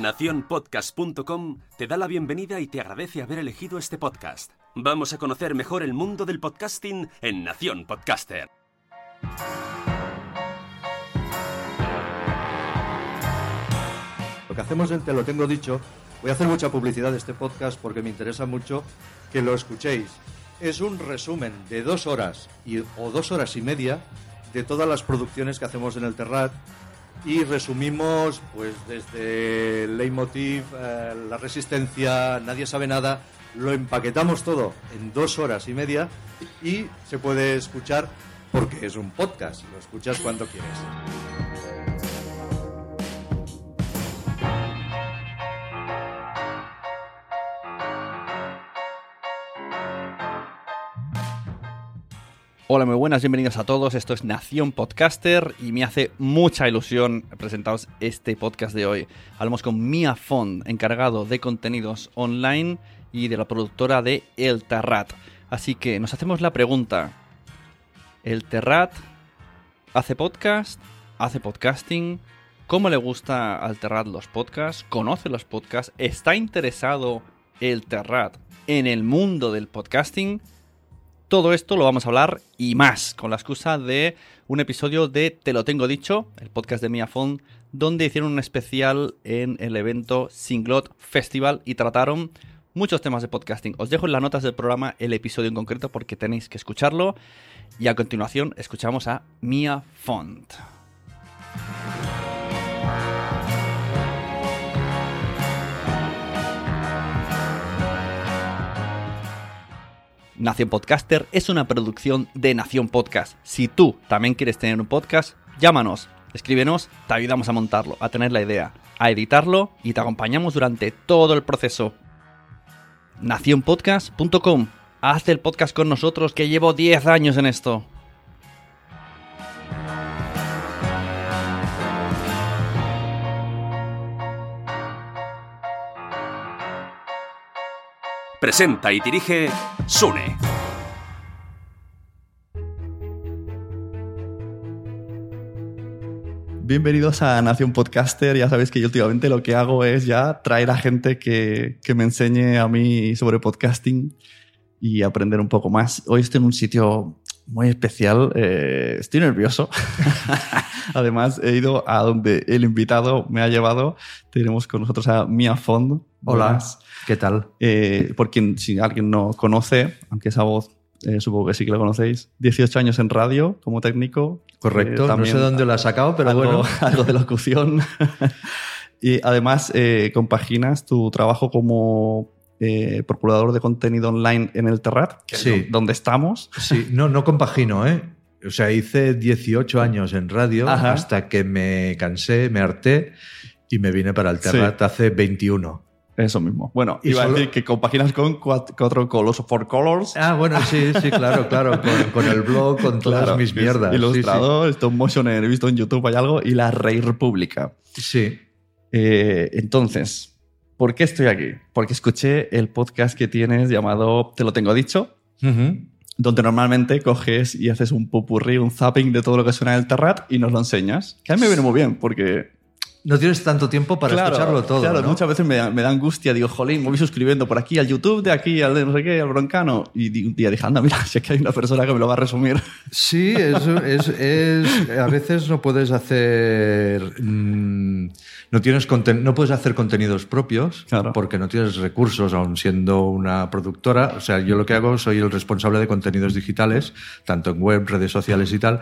Naciónpodcast.com te da la bienvenida y te agradece haber elegido este podcast. Vamos a conocer mejor el mundo del podcasting en Nación Podcaster. Lo que hacemos en Te lo tengo dicho, voy a hacer mucha publicidad de este podcast porque me interesa mucho que lo escuchéis. Es un resumen de dos horas y, o dos horas y media de todas las producciones que hacemos en el Terrat y resumimos pues desde el Leitmotiv, eh, la resistencia, nadie sabe nada, lo empaquetamos todo en dos horas y media y se puede escuchar porque es un podcast, lo escuchas cuando quieres. Hola, muy buenas, bienvenidos a todos. Esto es Nación Podcaster y me hace mucha ilusión presentaros este podcast de hoy. Hablamos con Mia Fond, encargado de contenidos online y de la productora de El Terrat. Así que nos hacemos la pregunta: ¿El Terrat hace podcast? ¿Hace podcasting? ¿Cómo le gusta al Terrat los podcasts? ¿Conoce los podcasts? ¿Está interesado el Terrat en el mundo del podcasting? Todo esto lo vamos a hablar y más con la excusa de un episodio de Te lo tengo dicho, el podcast de Miafon, donde hicieron un especial en el evento Singlot Festival y trataron muchos temas de podcasting. Os dejo en las notas del programa el episodio en concreto porque tenéis que escucharlo. Y a continuación escuchamos a Mia Font. Nación Podcaster es una producción de Nación Podcast. Si tú también quieres tener un podcast, llámanos, escríbenos, te ayudamos a montarlo, a tener la idea, a editarlo y te acompañamos durante todo el proceso. Nacionpodcast.com. Haz el podcast con nosotros que llevo 10 años en esto. Presenta y dirige Sune. Bienvenidos a Nación Podcaster. Ya sabéis que yo últimamente lo que hago es ya traer a gente que, que me enseñe a mí sobre podcasting y aprender un poco más. Hoy estoy en un sitio muy especial. eh, estoy nervioso. Además, he ido a donde el invitado me ha llevado. Tenemos con nosotros a Mia Fond. Buenas. ¿qué tal? Eh, por quien, si alguien no conoce, aunque esa voz eh, supongo que sí que la conocéis, 18 años en radio como técnico. Correcto, Eh, no también sé dónde lo has sacado, pero algo, bueno. algo de locución. Y además eh, compaginas tu trabajo como eh, procurador de contenido online en el Terrat, que Sí. es donde estamos. Sí, no, no compagino, ¿eh? O sea, hice 18 años en radio Ajá. hasta que me cansé, me harté y me vine para el Sí. Terrat hace 21. Eso mismo. Bueno, Y iba solo- a decir que compaginas con cuat- cuatro colors for colors. Ah, bueno, sí, sí, claro, claro. Con, con el blog, con todas Claro, mis mierdas. sí, sí. Ilustrador, stop motion, he visto en YouTube hay algo, y la Rey República. Sí. Eh, entonces, ¿por qué estoy aquí? Porque escuché el podcast que tienes llamado Te lo tengo dicho, donde normalmente coges y haces un pupurrí, un zapping de todo lo que suena en el Terrat y nos lo enseñas. Que a mí me viene muy bien, porque No tienes tanto tiempo para Claro, escucharlo todo. Claro, ¿no? muchas veces me da, me da angustia. Digo, jolín, me voy suscribiendo por aquí al YouTube, de aquí al de no sé qué, al broncano. Y un día dije, anda, mira, es que hay una persona que me lo va a resumir. Sí, es, es- es- a veces no puedes hacer. mm, no, tienes conten- no puedes hacer contenidos propios Claro. porque no tienes recursos, aun siendo una productora. O sea, yo lo que hago soy el responsable de contenidos digitales, tanto en web, redes sociales y tal.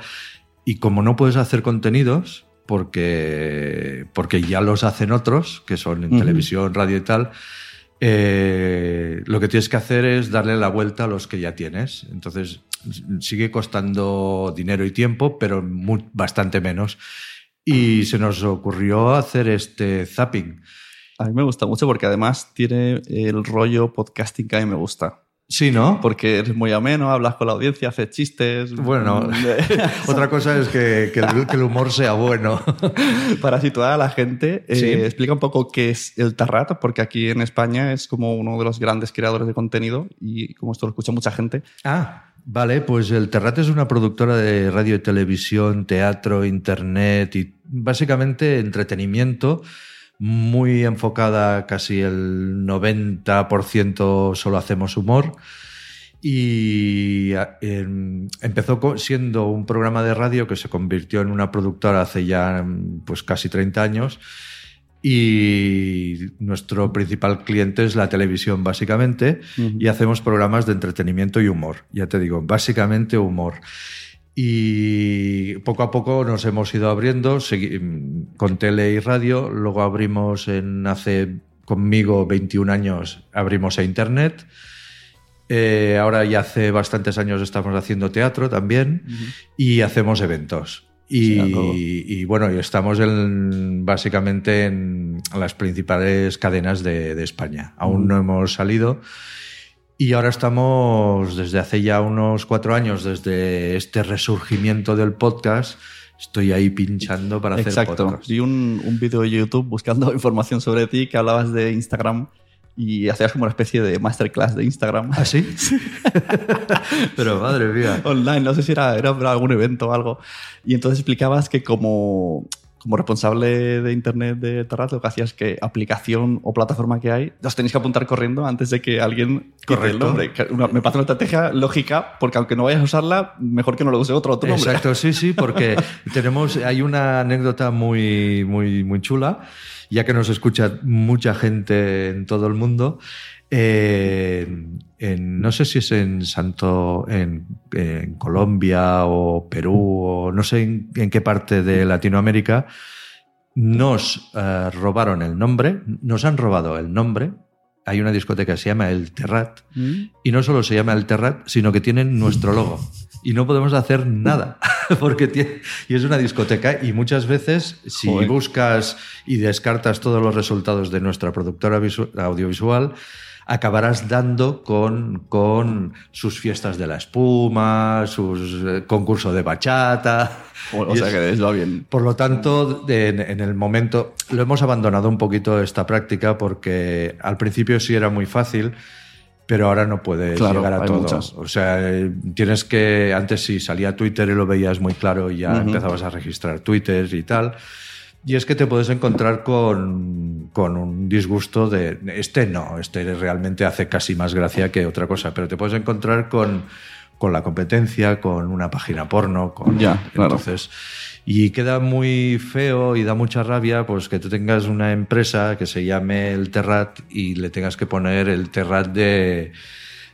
Y como no puedes hacer contenidos, porque, porque ya los hacen otros, que son en televisión, radio y tal, eh, lo que tienes que hacer es darle la vuelta a los que ya tienes. Entonces, sigue costando dinero y tiempo, pero bastante menos. Y se nos ocurrió hacer este zapping. A mí me gusta mucho porque además tiene el rollo podcasting que a mí me gusta. Sí, ¿no? Porque eres muy ameno, hablas con la audiencia, haces chistes. Bueno, otra cosa es que, que el, que el humor sea bueno. Para situar a la gente, eh, Sí. explica un poco qué es el Tarrat, porque aquí en España es como uno de los grandes creadores de contenido y como esto lo escucha mucha gente. Ah, vale, pues el Terrat es una productora de radio y televisión, teatro, internet y básicamente entretenimiento, muy enfocada casi el 90% solo hacemos humor. Y a- em, empezó siendo un programa de radio que se convirtió en una productora hace ya mm, pues casi 30 años. Y nuestro principal cliente es la televisión, básicamente, y hacemos programas de entretenimiento y humor. Ya te digo, básicamente humor. Y poco a poco nos hemos ido abriendo con tele y radio. Luego abrimos en hace conmigo 21 años, abrimos a internet. Eh, ahora ya hace bastantes años estamos haciendo teatro también y hacemos eventos. Y, bueno, y estamos en, básicamente en las principales cadenas de, de España. Aún no hemos salido. Y ahora estamos, desde hace ya unos cuatro años, desde este resurgimiento del podcast, estoy ahí pinchando para hacer Exacto. podcast. Vi un, un vídeo de YouTube buscando información sobre ti que hablabas de Instagram y hacías como una especie de masterclass de Instagram. ¿Ah, sí? Pero madre mía. Online, no sé si era, era algún evento o algo. Y entonces explicabas que como, como responsable de Internet de Terrat, lo que hacías es que aplicación o plataforma que hay, los tenéis que apuntar corriendo antes de que alguien el nombre. Una- me parece una estrategia lógica porque aunque no vayas a usarla, mejor que no lo use otro nombre. Exacto, sí, sí, porque tenemos, hay una anécdota muy, muy, muy chula, ya que nos escucha mucha gente en todo el mundo. Eh, en- no sé si es en Santo, en, en Colombia o Perú o no sé en, en qué parte de Latinoamérica, nos eh, robaron el nombre, nos han robado el nombre. Hay una discoteca que se llama El Terrat Mm. y no solo se llama el Terrat, sino que tienen nuestro logo. Y no podemos hacer nada, porque tiene, y es una discoteca y muchas veces si Joder. buscas y descartas todos los resultados de nuestra productora visu- audiovisual, acabarás dando con, con sus fiestas de la espuma, sus eh, concurso de bachata. O, sea que es lo bien. por lo tanto, en, en el momento lo hemos abandonado un poquito esta práctica porque al principio sí era muy fácil, pero ahora no puedes Claro, llegar a todo. muchas. O sea, tienes que antes sí salía Twitter y lo veías muy claro y ya empezabas a registrar Twitter y tal. Y es que te puedes encontrar con, con un disgusto de este no, este realmente hace casi más gracia que otra cosa, pero te puedes encontrar con, con la competencia, con una página porno, con Ya, claro. entonces y queda muy feo y da mucha rabia pues que tú tengas una empresa que se llame el Terrat y le tengas que poner el Terrat de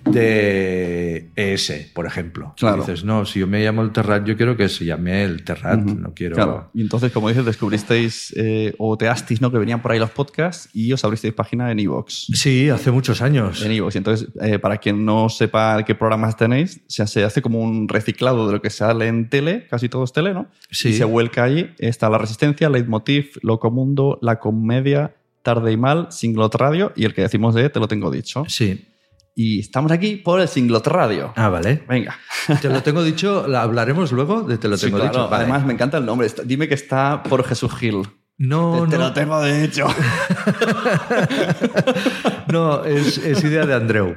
de ES, por ejemplo. Claro. Dices, no, si yo me llamo el Terrat, yo quiero que se llame el Terrat, no quiero... Claro. Y entonces, como dices, descubristeis eh, o teasteis, ¿no? Que venían por ahí los podcasts y os abristeis página en iVoox. Sí, hace muchos años. En iVoox. Y entonces, eh, para quien no sepa qué programas tenéis, se hace, hace como un reciclado de lo que sale en tele, casi todo es tele, ¿no? Sí. Y se vuelca allí. Está La Resistencia, Leitmotiv, Locomundo, La Comedia, Tarde y Mal, Singlot Radio y el que decimos de Te lo tengo dicho. Sí. Y estamos aquí por el Singlot Radio. Ah, vale. Venga. Te lo tengo dicho, ¿la hablaremos luego de Te lo Sí, tengo claro. dicho. Vale. Además, me encanta el nombre. Dime que está por Jesús Gil. no, te no, lo tengo dicho. no, es, es idea de Andreu.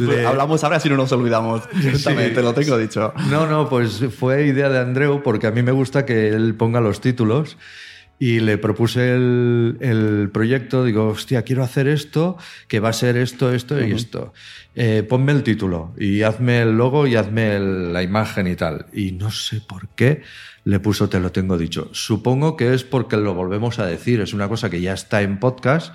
Le- Hablamos ahora si no nos olvidamos. Sí. te lo tengo dicho. No, no, pues fue idea de Andreu porque a mí me gusta que él ponga los títulos y le propuse el, el proyecto. Digo, hostia, quiero hacer esto, que va a ser esto, esto y esto. Eh, ponme el título y hazme el logo y hazme el- la imagen y tal. Y no sé por qué le puso Te lo tengo dicho. Supongo que es porque lo volvemos a decir. Es una cosa que ya está en podcast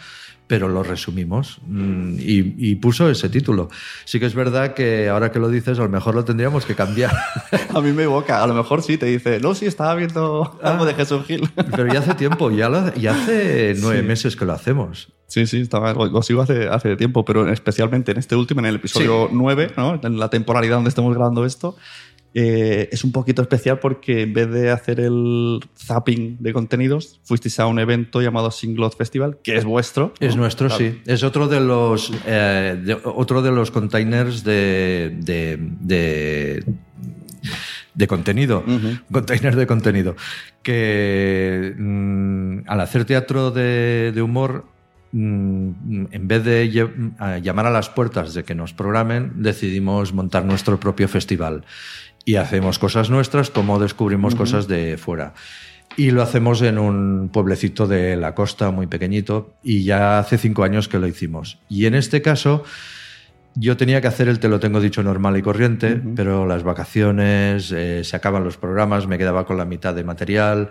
pero lo resumimos mm, y, y puso ese título. Sí que es verdad que ahora que lo dices, a lo mejor lo tendríamos que cambiar. A mí me evoca. A lo mejor sí te dice, no, sí, estaba viendo algo de Jesús Gil. Pero ya hace tiempo, ya, lo- ya hace nueve Sí. meses que lo hacemos. Sí, sí, estaba, lo, lo sigo hace, hace tiempo, pero especialmente en este último, en el episodio 9, ¿no? en la temporalidad donde estamos grabando esto, eh, es un poquito especial porque en vez de hacer el zapping de contenidos, fuisteis a un evento llamado Singlot Festival, que es vuestro. Es ¿no? nuestro, Claro. sí. Es otro de los, eh, de- otro de los containers de, de, de, de contenido. Containers de contenido. Que mm, al hacer teatro de, de humor, mm, en vez de lle- a llamar a las puertas de que nos programen, decidimos montar nuestro propio festival. Y hacemos cosas nuestras como descubrimos cosas de fuera. Y lo hacemos en un pueblecito de la costa muy pequeñito y ya hace cinco años que lo hicimos. Y en este caso yo tenía que hacer el te lo tengo dicho normal y corriente, pero las vacaciones, eh, se acaban los programas, me quedaba con la mitad de material,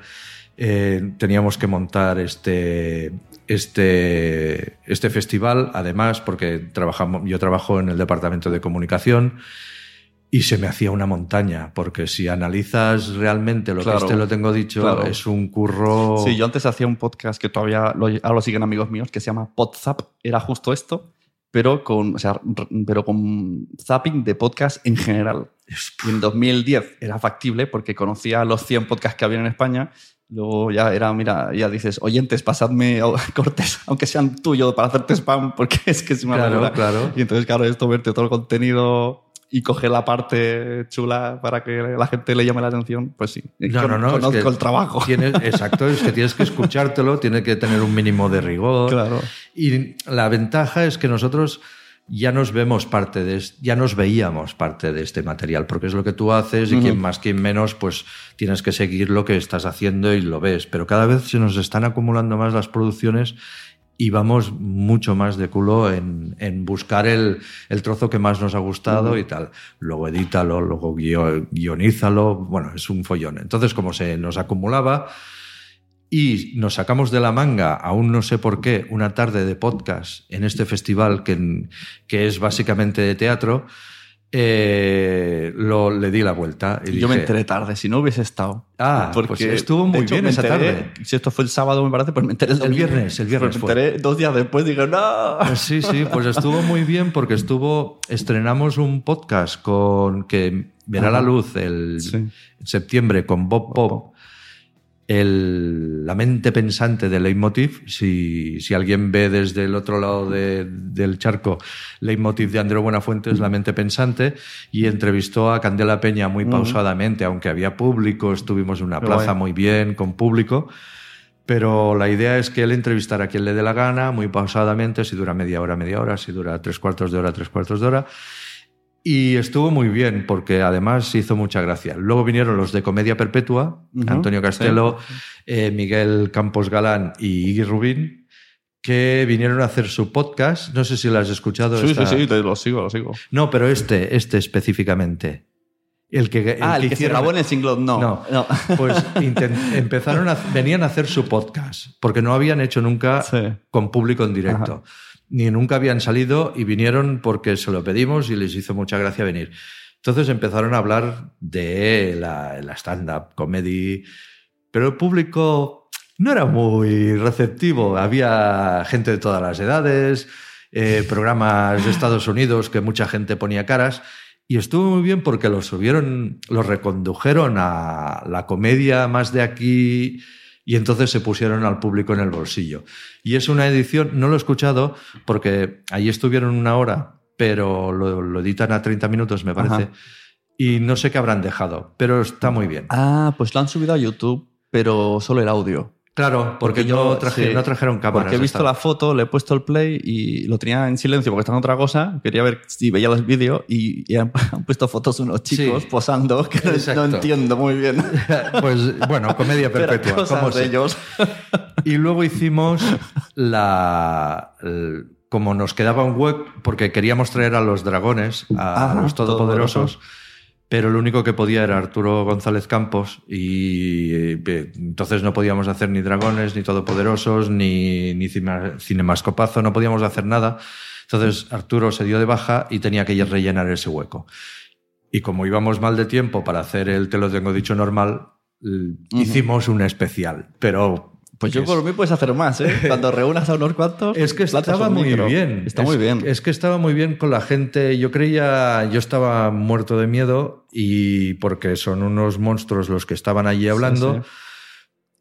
eh, teníamos que montar este, este, este festival, además porque trabajamos, yo trabajo en el departamento de comunicación. Y se me hacía una montaña, porque si analizas realmente lo Claro, que este lo tengo dicho, claro. es un curro. Sí, yo antes hacía un podcast que todavía lo, ahora lo siguen amigos míos, que se llama Podzap. Era justo esto, pero con, o sea, pero con zapping de podcast en general. Y en 2010 era factible porque conocía los 100 podcasts que había en España. Luego ya era, mira, ya dices, oyentes, pasadme cortes, aunque sean tuyos, para hacerte spam, porque es que es una Claro, claro. Y entonces, claro, esto, verte todo el contenido y coger la parte chula para que la gente le llame la atención, pues sí. No, no, no. es Conozco que el trabajo. tienes- exacto, es que tienes que escuchártelo, tiene que tener un mínimo de rigor. Claro. Y la ventaja es que nosotros ya nos vemos parte de ya nos veíamos parte de este material, porque es lo que tú haces y quien más, quien menos, pues tienes que seguir lo que estás haciendo y lo ves. Pero cada vez se nos están acumulando más las producciones y vamos mucho más de culo en, en buscar el, el trozo que más nos ha gustado y tal. Luego edítalo, luego guio- guionízalo. Bueno, es un follón. Entonces, como se nos acumulaba y nos sacamos de la manga, aún no sé por qué, una tarde de podcast en este festival que, que es básicamente de teatro, eh, lo, le di la vuelta. Y Yo me enteré tarde, si no hubiese estado. Ah, pues estuvo muy hecho, bien esa enteré- tarde. Si esto fue el sábado, me parece, pues me enteré el, viernes, el viernes Pues me fue. enteré dos días después, digo, no. Pues sí, sí, pues estuvo muy bien porque estuvo, estrenamos un podcast con que verá la luz el Sí. en septiembre con Bob Pop, el, la mente pensante de Leitmotiv. Si, si alguien ve desde el otro lado de- del charco Leitmotiv de Andreu Buenafuente, la mente pensante, y entrevistó a Candela Peña muy pausadamente, aunque había público, estuvimos en una plaza muy bien, con público. Pero la idea es que él entrevistara a quien le dé la gana, muy pausadamente, si dura media hora, media hora, si dura tres cuartos de hora, tres cuartos de hora. Y estuvo muy bien, porque además hizo mucha gracia. Luego vinieron los de Comedia Perpetua, Antonio Castelo, eh, Miguel Campos Galán y Iggy Rubín, que vinieron a hacer su podcast. No sé si lo has escuchado. Sí, esta- sí, sí, te lo sigo, lo sigo. No, pero este, este específicamente. El que, ah, el que, se hicieron- grabó en el singlot, no. no, pues intent- empezaron a, venían a hacer su podcast, porque no habían hecho nunca Sí. con público en directo. Ni nunca habían salido y vinieron porque se lo pedimos y les hizo mucha gracia venir. Entonces empezaron a hablar de la, stand-up comedy, pero el público no era muy receptivo. Había gente de todas las edades, eh, programas de Estados Unidos que mucha gente ponía caras. Y estuvo muy bien porque lo subieron, lo recondujeron a la comedia más de aquí y entonces se pusieron al público en el bolsillo. Y es una edición, no lo he escuchado porque allí estuvieron una hora, pero lo, editan a 30 minutos, me parece. Y no sé qué habrán dejado, pero está muy bien. Ah, pues lo han subido a YouTube, pero solo el audio. Claro, porque, no, no, trajeron cámaras. Porque he visto la foto, le he puesto el play y lo tenía en silencio porque estaba en otra cosa. Quería ver si veía los vídeos y, han, puesto fotos unos chicos posando que no, entiendo muy bien. pues bueno, comedia perpetua. Como de ellos. y luego hicimos la. como nos quedaba un web, porque queríamos traer a los dragones, a, los todopoderosos pero el único que podía era Arturo González Campos y eh, entonces no podíamos hacer ni Dragones, ni Todopoderosos, ni, ni Cinemascopazo, no podíamos hacer nada. Entonces Arturo se dio de baja y tenía que rellenar ese hueco. Y como íbamos mal de tiempo para hacer el Te lo tengo dicho normal, hicimos un especial, pero pues yo por mí puedes hacer más, ¿eh? Cuando reúnas a unos cuantos. Es que estaba muy bien. Está muy bien. Es que estaba muy bien con la gente. Yo creía, yo estaba muerto de miedo y porque son unos monstruos los que estaban allí hablando.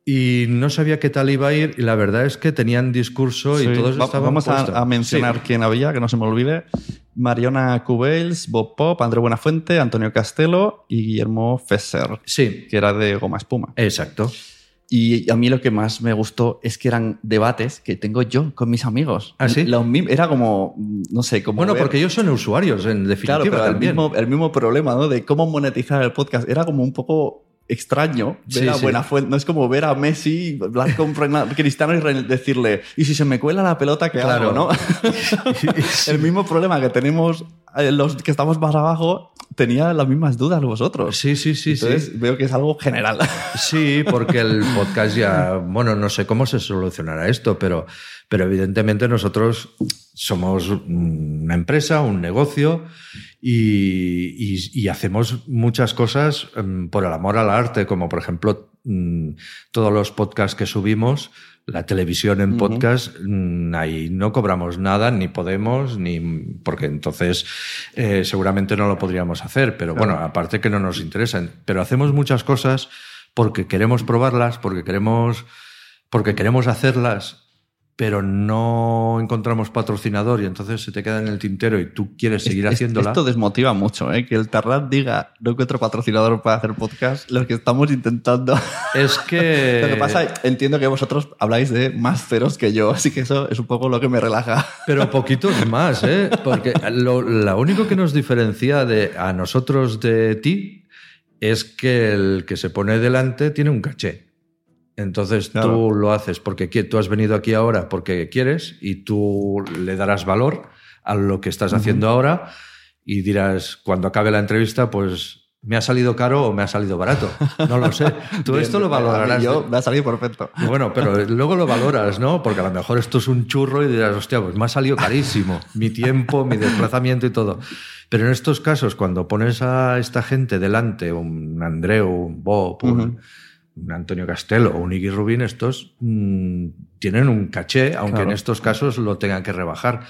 Y no sabía qué tal iba a ir y la verdad es que tenían discurso y todos estaban Vamos a, mencionar quién había, que no se me olvide. Mariona Cubels, Bob Pop, André Buenafuente, Antonio Castelo y Guillermo Fesser. Sí. Que era de Goma Espuma. Exacto. Y a mí lo que más me gustó es que eran debates que tengo yo con mis amigos. ¿Ah, sí? era como, no sé, como. Bueno, porque ellos son usuarios, en definitiva. Claro, pero el mismo, el mismo problema, ¿no? De cómo monetizar el podcast. Era como un poco extraño ver a Buena Fuente. No es como ver a Messi hablar con Cristiano y decirle, y si se me cuela la pelota, ¿qué claro. hago? ¿no? el mismo problema que tenemos eh, los que estamos más abajo, tenía las mismas dudas vosotros. Sí, sí, sí. Entonces, veo que es algo general. Sí, porque el podcast ya, bueno, no sé cómo se solucionará esto, pero, pero evidentemente nosotros somos una empresa, un negocio y, hacemos muchas cosas em, por el amor al arte, como por ejemplo mm, todos los podcasts que subimos, la televisión en podcast, mm, ahí no cobramos nada, ni podemos, ni porque entonces eh, seguramente no lo podríamos hacer, pero bueno, aparte que no nos interesan, pero hacemos muchas cosas porque queremos probarlas, porque queremos, porque queremos hacerlas pero no encontramos patrocinador y entonces se te queda en el tintero y tú quieres seguir haciéndola. Esto desmotiva mucho, ¿eh? que el Tarrat diga no encuentro patrocinador para hacer podcast, lo que estamos intentando. Es que... lo que pasa, entiendo que vosotros habláis de más ceros que yo, así que eso es un poco lo que me relaja. Pero poquitos más, ¿eh? porque lo, lo único que nos diferencia de, a nosotros de ti es que el que se pone delante tiene un caché. Entonces tú lo haces porque tú has venido aquí ahora porque quieres y tú le darás valor a lo que estás haciendo ahora y dirás, cuando acabe la entrevista, pues me ha salido caro o me ha salido barato. No lo sé. Tú esto lo valorarás. Yo me ha salido perfecto. Bueno, pero luego lo valoras, ¿no? Porque a lo mejor esto es un churro y dirás, hostia, pues me ha salido carísimo. Mi tiempo, mi desplazamiento y todo. Pero en estos casos, cuando pones a esta gente delante, un Andreu, un Bob, un un Antonio Castelo o un Iggy Rubin, estos mm, tienen un caché, aunque en estos casos lo tengan que rebajar.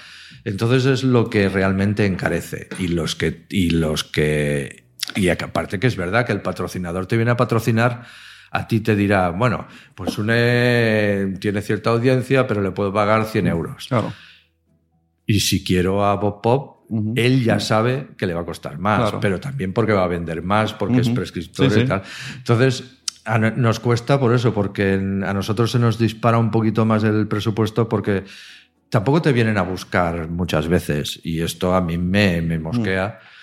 Entonces es lo que realmente encarece. Y los que. Y los que. Y aparte que es verdad que el patrocinador te viene a patrocinar, a ti te dirá, bueno, pues UNE tiene cierta audiencia, pero le puedo pagar 100 euros. Y si quiero a Bob Pop, él ya sabe que le va a costar más, pero también porque va a vender más, porque es prescriptor y tal. Entonces, nos cuesta por eso, porque a nosotros se nos dispara un poquito más el presupuesto porque tampoco te vienen a buscar muchas veces y esto a mí me, me mosquea. Mm.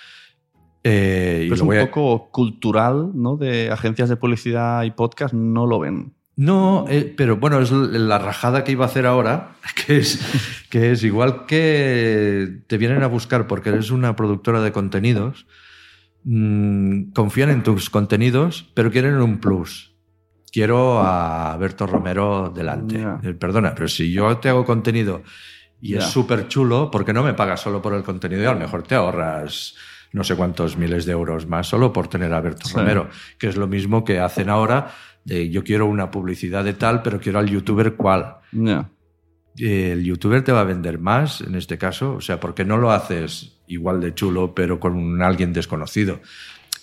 Eh, es un poco cultural, ¿no? De agencias de publicidad y podcast no lo ven. No, eh, pero bueno, es la rajada que iba a hacer ahora, que es, que es igual que te vienen a buscar porque eres una productora de contenidos Mm, confían en tus contenidos, pero quieren un plus. Quiero a Berto Romero delante. Eh, perdona, pero si yo te hago contenido y es súper chulo porque no me pagas solo por el contenido y a lo mejor te ahorras no sé cuántos miles de euros más solo por tener a Alberto Sí. Romero, que es lo mismo que hacen ahora de yo quiero una publicidad de tal, pero quiero al youtuber cual. El youtuber te va a vender más en este caso, o sea, porque no lo haces igual de chulo, pero con alguien desconocido.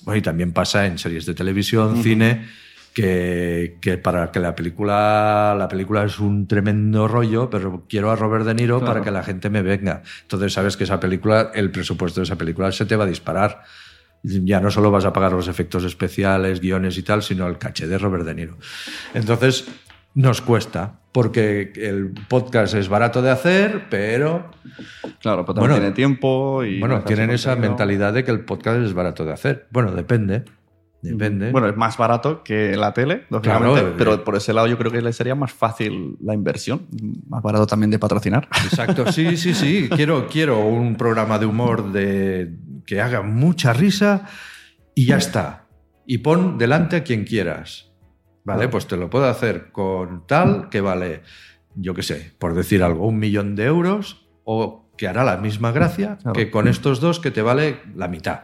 Bueno, y también pasa en series de televisión, cine, que, que para que la película, la película es un tremendo rollo, pero quiero a Robert De Niro Claro. para que la gente me venga. Entonces sabes que esa película, el presupuesto de esa película se te va a disparar. Ya no solo vas a pagar los efectos especiales, guiones y tal, sino el caché de Robert De Niro. Entonces, nos cuesta, porque el podcast es barato de hacer, pero Claro, pero también Bueno, tiene tiempo y. bueno, tienen esa contenido. mentalidad de que el podcast es barato de hacer. Bueno, depende. Depende. Bueno, es más barato que la tele, lógicamente, Claro, eh, pero por ese lado yo creo que le sería más fácil la inversión, más barato también de patrocinar. Exacto, sí, sí, sí. Quiero, quiero un programa de humor de, que haga mucha risa y ya está. Y pon delante a quien quieras. Vale, pues te lo puedo hacer con tal que vale, yo qué sé, por decir algo, un millón de euros o que hará la misma gracia Claro. que con estos dos que te vale la mitad.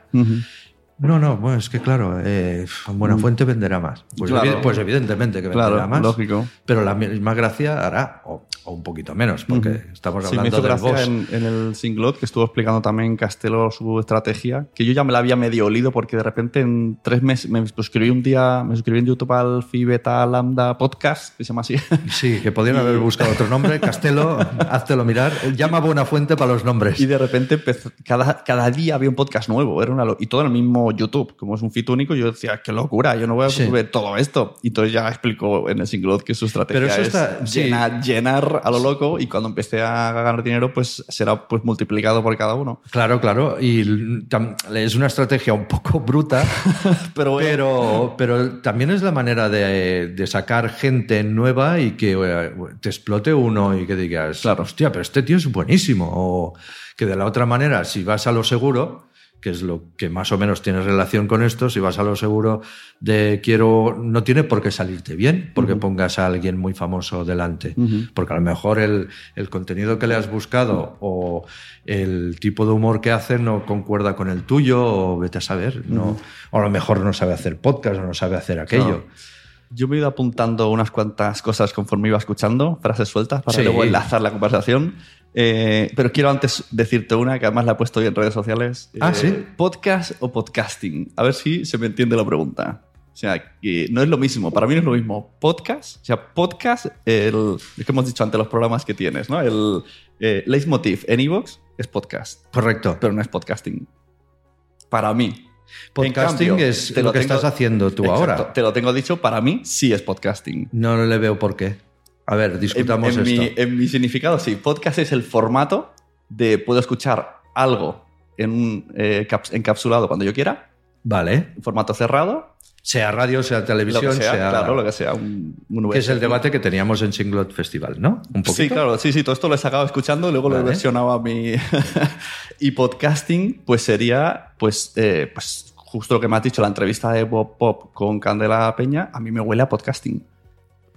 No, no, bueno, es que claro, eh, Buenafuente venderá más. Pues, Claro. evi- pues evidentemente que venderá Claro, más. lógico. Pero la misma gracia hará, o, o un poquito menos, porque Ujú. estamos Sí, me hablando hizo del boss. en, en el singlot que estuvo explicando también Castelo su estrategia, que yo ya me la había medio olido porque de repente en tres meses me suscribí un día, me suscribí en YouTube al Phi Beta Lambda Podcast, que se llama así. Sí, que podrían haber buscado otro nombre. Castelo, háztelo mirar. Llama Buena Fuente para los nombres. Y de repente empezó- cada, cada día había un podcast nuevo, era una y todo en el mismo YouTube, como es un feed único, yo decía, qué locura, yo no voy a Sí. ver todo esto. Y entonces ya explicó en el singlot que su estrategia Pero eso es está- sí. llenar, llenar a lo loco y cuando empecé a ganar dinero, pues será pues multiplicado por cada uno. Claro, claro. Y es una estrategia un poco bruta, Pero, bueno, pero, pero también es la manera de, de sacar gente nueva y que eh, te explote uno y que digas, Claro. hostia, pero este tío es buenísimo. O que de la otra manera, si vas a lo seguro, que es lo que más o menos tiene relación con esto, si vas a lo seguro de quiero, no tiene por qué salirte bien porque pongas a alguien muy famoso delante, porque a lo mejor el, el contenido que le has buscado o el tipo de humor que hace no concuerda con el tuyo o vete a saber, no, o a lo mejor no sabe hacer podcast o no sabe hacer aquello. Yo me he ido apuntando unas cuantas cosas conforme iba escuchando, frases sueltas, para Sí. luego enlazar la conversación. Eh, pero quiero antes decirte una que además la he puesto hoy en redes sociales. Ah, Eh, ¿sí? ¿Podcast o podcasting? A ver si se me entiende la pregunta. O sea, que no es lo mismo, para mí no es lo mismo. Podcast, o sea, podcast, el, es que hemos dicho antes los programas que tienes, ¿no? El eh, Leitmotiv en iVoox es podcast, Correcto. pero no es podcasting. Para mí. Podcasting cambio, es te lo, que tengo- estás haciendo tú Exacto, ahora. Te lo tengo dicho, para mí sí es podcasting. No le veo por qué. A ver, discutamos en, en esto. Mi, en mi significado, sí. Podcast es el formato de puedo escuchar algo en un eh, caps- encapsulado cuando yo quiera, Vale. en formato cerrado, Sea radio, sea televisión, sea, sea. claro, lo que sea. Un, un que es el debate que teníamos en Singlot Festival, ¿no? Un poquito. Sí, claro, sí, sí, todo esto lo he sacado escuchando, luego lo he Vale. versionado a mi... y podcasting, pues sería, pues, eh, pues justo lo que me has dicho, la entrevista de Bob Pop con Candela Peña, a mí me huele a podcasting.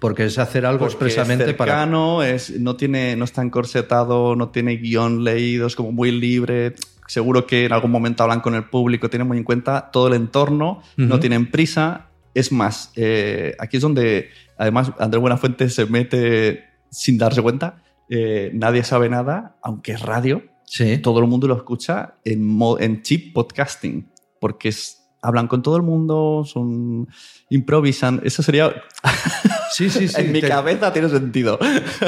Porque es hacer algo Porque expresamente es para. cercano, es, no, tiene, no está encorsetado, no tiene guion leído, es como muy libre. Seguro que en algún momento hablan con el público, tienen muy en cuenta todo el entorno, no Ujú. tienen prisa. Es más, eh, aquí es donde además Andrés Buenafuente se mete sin darse cuenta. eh, nadie sabe nada, aunque es radio, Sí. todo el mundo lo escucha en, en chip podcasting, porque es, hablan con todo el mundo, son improvisan. Eso sería Sí, sí, sí. en mi te- cabeza tiene sentido.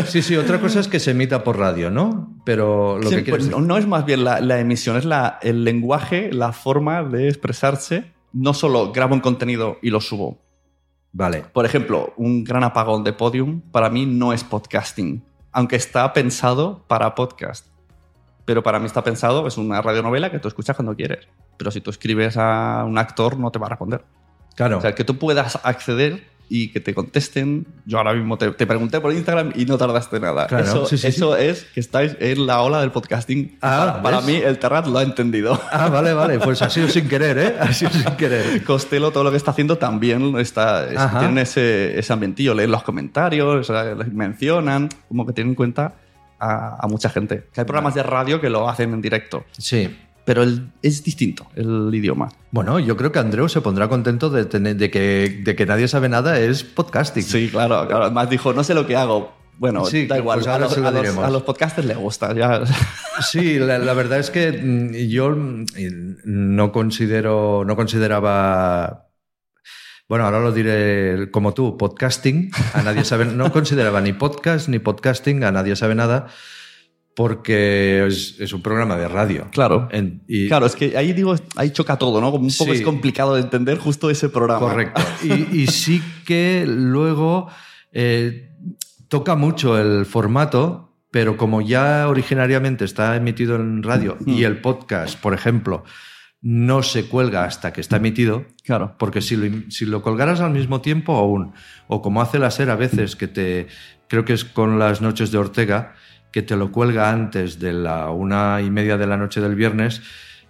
Sí, sí. Otra cosa es que se emita por radio, ¿no? Pero lo Sí, que pues, no, no es más bien la, la emisión, es la, el lenguaje, la forma de expresarse. No solo grabo un contenido y lo subo. Vale. Por ejemplo, un gran apagón de podium para mí no es podcasting, aunque está pensado para podcast. Pero para mí está pensado, es una radionovela que tú escuchas cuando quieres. Pero si tú escribes a un actor, no te va a responder. Claro. O sea, que tú puedas acceder y que te contesten. Yo ahora mismo te, te pregunté por Instagram y no tardaste nada. Claro, eso sí, sí, eso es que estáis en la ola del podcasting. Ah, para, para mí, el Terrat lo ha entendido. Ah, vale, vale. Pues ha sido sin querer, ¿eh? Ha sido sin querer. Costello, todo lo que está haciendo también está, es- tienen ese, ese ambientillo. Leen los comentarios, o sea, les mencionan, como que tienen en cuenta a, a mucha gente. Que hay programas de radio que lo hacen en directo, Sí. pero el- es distinto el idioma. Bueno, yo creo que Andreu se pondrá contento de, tener, de, que, de que nadie sabe nada es podcasting. Sí, claro, claro. Además dijo, no sé lo que hago. Bueno, Sí, da igual. pues a, los, se lo a los- diremos. a los podcasters les gusta. Ya. Sí, la, la verdad es que mm, yo mm, no considero, no consideraba, bueno, ahora lo diré como tú, podcasting, a nadie sabe, no consideraba ni podcast ni podcasting, a nadie sabe nada, porque es, es un programa de radio. Claro. En- y- Claro, es que ahí digo, ahí choca todo, ¿no? Como un poco Sí. es complicado de entender justo ese programa. Correcto. Y, y sí que luego eh, toca mucho el formato, pero como ya originariamente está emitido en radio Hmm. y el podcast, por ejemplo, no se cuelga hasta que está emitido, Claro. porque si lo, si lo colgaras al mismo tiempo aún, o como hace la SER a veces, que te, creo que es con las noches de Ortega, que te lo cuelga antes de la una y media de la noche del viernes,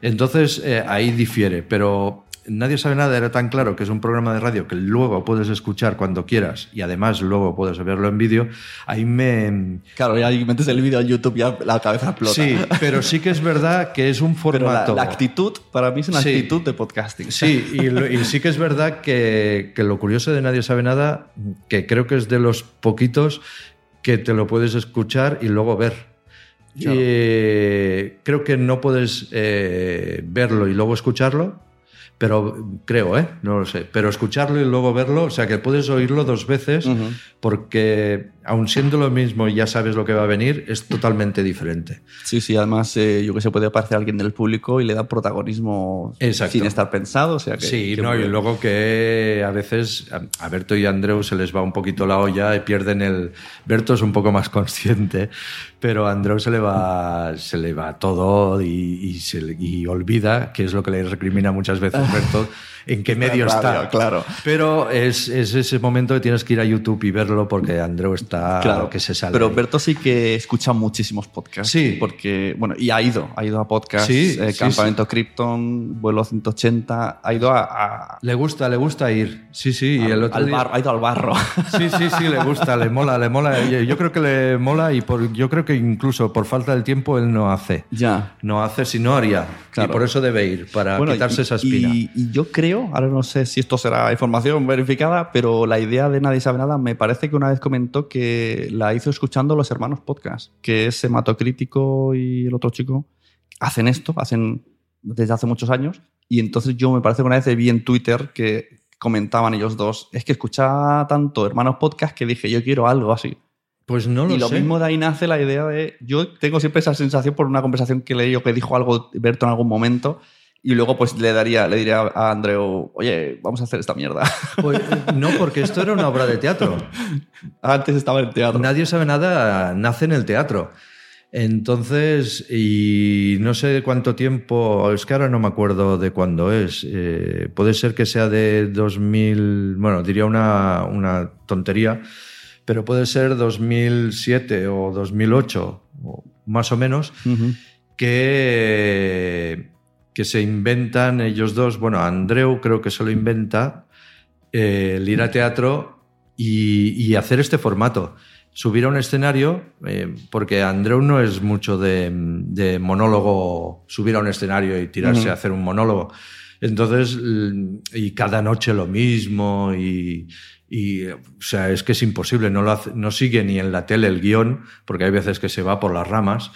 entonces eh, ahí difiere, pero nadie sabe nada, era tan claro que es un programa de radio que luego puedes escuchar cuando quieras y además luego puedes verlo en vídeo, ahí me... Claro, ya metes el vídeo en YouTube ya la cabeza explota. Sí, pero sí que es verdad que es un Pero la, formato... la actitud, para mí es una Sí. actitud de podcasting. Sí, y, lo- y sí que es verdad que, que lo curioso de Nadie sabe nada, que creo que es de los poquitos que te lo puedes escuchar y luego ver. Claro. Eh, creo que no puedes eh, verlo y luego escucharlo, pero creo, ¿eh? No lo sé. Pero escucharlo y luego verlo, o sea que puedes oírlo dos veces, porque aun siendo lo mismo y ya sabes lo que va a venir, es totalmente diferente. Sí, sí, además eh, yo que sé, puede aparecer alguien del público y le da protagonismo Exacto. sin estar pensado. O sea que, Sí, que no, muy y luego que a veces a Berto y a Andreu se les va un poquito la olla y pierden el... Berto es un poco más consciente, pero a Andreu se le va, se le va todo y, y se le- y olvida, que es lo que le recrimina muchas veces Berto, en qué medio Radio, está. claro. Pero es, es ese momento que tienes que ir a YouTube y verlo porque Andreu está Claro, que se sale. Pero. Berto sí que escucha muchísimos podcasts. Sí. Porque, bueno, y ha ido, ha ido a podcasts, Sí, eh, sí, Campamento Krypton, Vuelo 180, ha ido a, a- Le gusta, le gusta ir. Sí, sí. y el otro al día- bar- ha ido al barro. Sí, sí, sí, le gusta, le mola, le mola. Yo yo creo que le mola y por, yo creo que incluso por falta del tiempo él no hace. ya. No hace si no haría. Claro. Y por eso debe ir, para Bueno, quitarse y, esa espina. Y, y yo creo, ahora no sé si esto será información verificada, pero la idea de Nadie sabe nada me parece que una vez comentó que la hizo escuchando los hermanos podcast, que es Hematocrítico y el otro chico, hacen esto, hacen desde hace muchos años, y entonces yo me parece que una vez vi en Twitter que comentaban ellos dos, es que escuchaba tanto hermanos podcast que dije, yo quiero algo así. Pues no lo y lo sé. mismo de ahí nace la idea de. Yo tengo siempre esa sensación por una conversación que leí o que dijo algo Berto en algún momento. Y luego, pues le daría, le diría a Andreu, oye, vamos a hacer esta mierda. Pues, no, porque esto era una obra de teatro. Antes estaba en el teatro. Nadie sabe nada, nace en el teatro. Entonces, y no sé cuánto tiempo, es que ahora no me acuerdo de cuándo es. eh, puede ser que sea de 2000, bueno, diría una, una tontería, pero puede ser 2007 o 2008, o más o menos, Ujú. que, que se inventan ellos dos, bueno, Andreu creo que se lo inventa, eh, el ir a teatro y, y hacer este formato. Subir a un escenario, eh, porque Andreu no es mucho de, de monólogo, subir a un escenario y tirarse a hacer un monólogo. Entonces, y cada noche lo mismo, y, y, o sea, es que es imposible, no, lo hace- no sigue ni en la tele el guion, porque hay veces que se va por las ramas.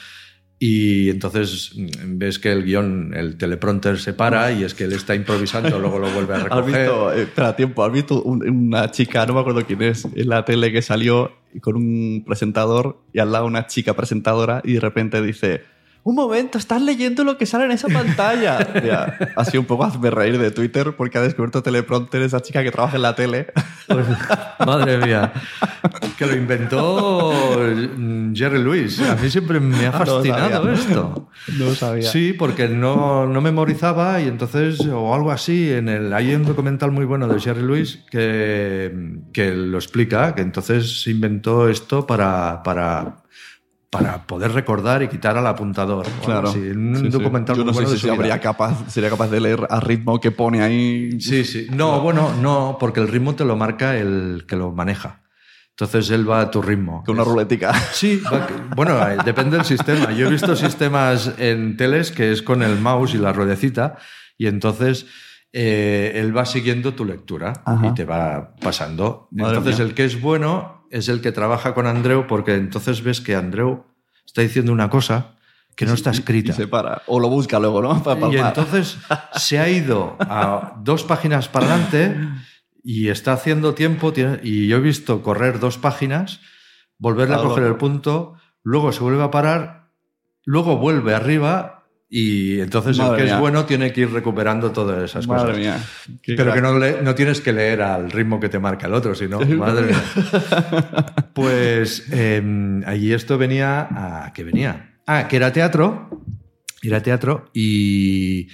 Y entonces mm, ves que el guion, el teleprompter se para y es que él está improvisando, luego lo vuelve a ¿Has recoger. visto, eh, espera, tiempo, has visto un- una chica, no me acuerdo quién es, en la tele que salió con un presentador y al lado una chica presentadora y de repente dice, un momento, estás leyendo lo que sale en esa pantalla. Ya, ha sido un poco hazme reír de Twitter porque ha descubierto teleprompter esa chica que trabaja en la tele. Pues, madre mía. Que lo inventó mm, Jerry Lewis. A mí siempre me ha Ah, no fascinado esto. No lo sabía. Sí, porque no, no memorizaba y entonces, o algo así, en el, hay un documental muy bueno de Jerry Lewis que, que lo explica, que entonces se inventó esto para, para, para poder recordar y quitar al apuntador. Claro. así. Un Sí, sí. documental Yo muy no bueno sé si habría capaz, sería capaz de leer a ritmo que pone ahí. Sí, sí. No, bueno, no, porque el ritmo te lo marca el que lo maneja. Entonces él va a tu ritmo. Con una ruletica. Sí, va- bueno, eh, depende del sistema. Yo he visto sistemas en teles que es con el mouse y la ruedecita y entonces eh, él va siguiendo tu lectura Ajá. y te va pasando. Madre entonces mía. el que es bueno es el que trabaja con Andreu porque entonces ves que Andreu está diciendo una cosa que no está escrita. Y se para. O lo busca luego, ¿no? Para Y palpar. entonces se ha ido a dos páginas para adelante y está haciendo tiempo. Y yo he visto correr dos páginas, volverle a coger loco. el punto, luego se vuelve a parar, luego vuelve arriba y entonces Madre el que mía. es bueno tiene que ir recuperando todas esas Madre cosas. mía. Pero que no, le- no tienes que leer al ritmo que te marca el otro, sino, madre mía. Pues eh, allí esto venía a... ¿Qué venía? Ah, que era teatro. Era teatro y,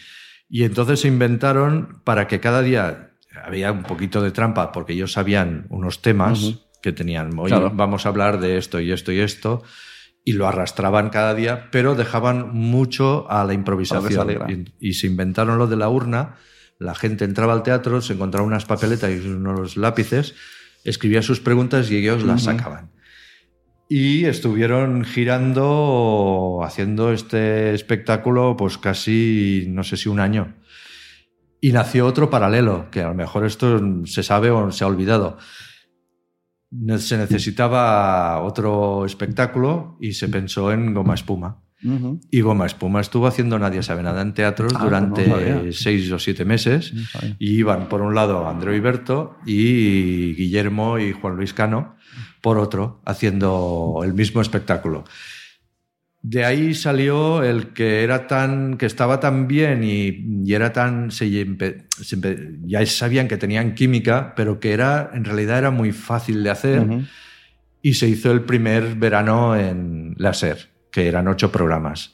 y entonces se inventaron para que cada día había un poquito de trampa porque ellos sabían unos temas que tenían. Hoy Claro. vamos a hablar de esto y esto y esto. Y lo arrastraban cada día, pero dejaban mucho a la improvisación. Y, y se inventaron lo de la urna. La gente entraba al teatro, se encontraba unas papeletas y unos lápices, escribía sus preguntas y ellos las Ujú. sacaban. Y estuvieron girando, haciendo este espectáculo, pues casi, no sé si un año. Y nació otro paralelo, que a lo mejor esto se sabe o se ha olvidado. Se necesitaba otro espectáculo y se pensó en Goma Espuma. Y Goma Espuma estuvo haciendo Nadie sabe nada en teatros Ah, durante no seis o siete meses. No. Y iban por un lado Andreu Iberto y Guillermo y Juan Luis Cano por otro, haciendo el mismo espectáculo. De ahí salió el que era tan, que estaba tan bien y, y era tan, se ya sabían que tenían química, pero que era, en realidad era muy fácil de hacer y se hizo el primer verano en la SER, que eran ocho programas.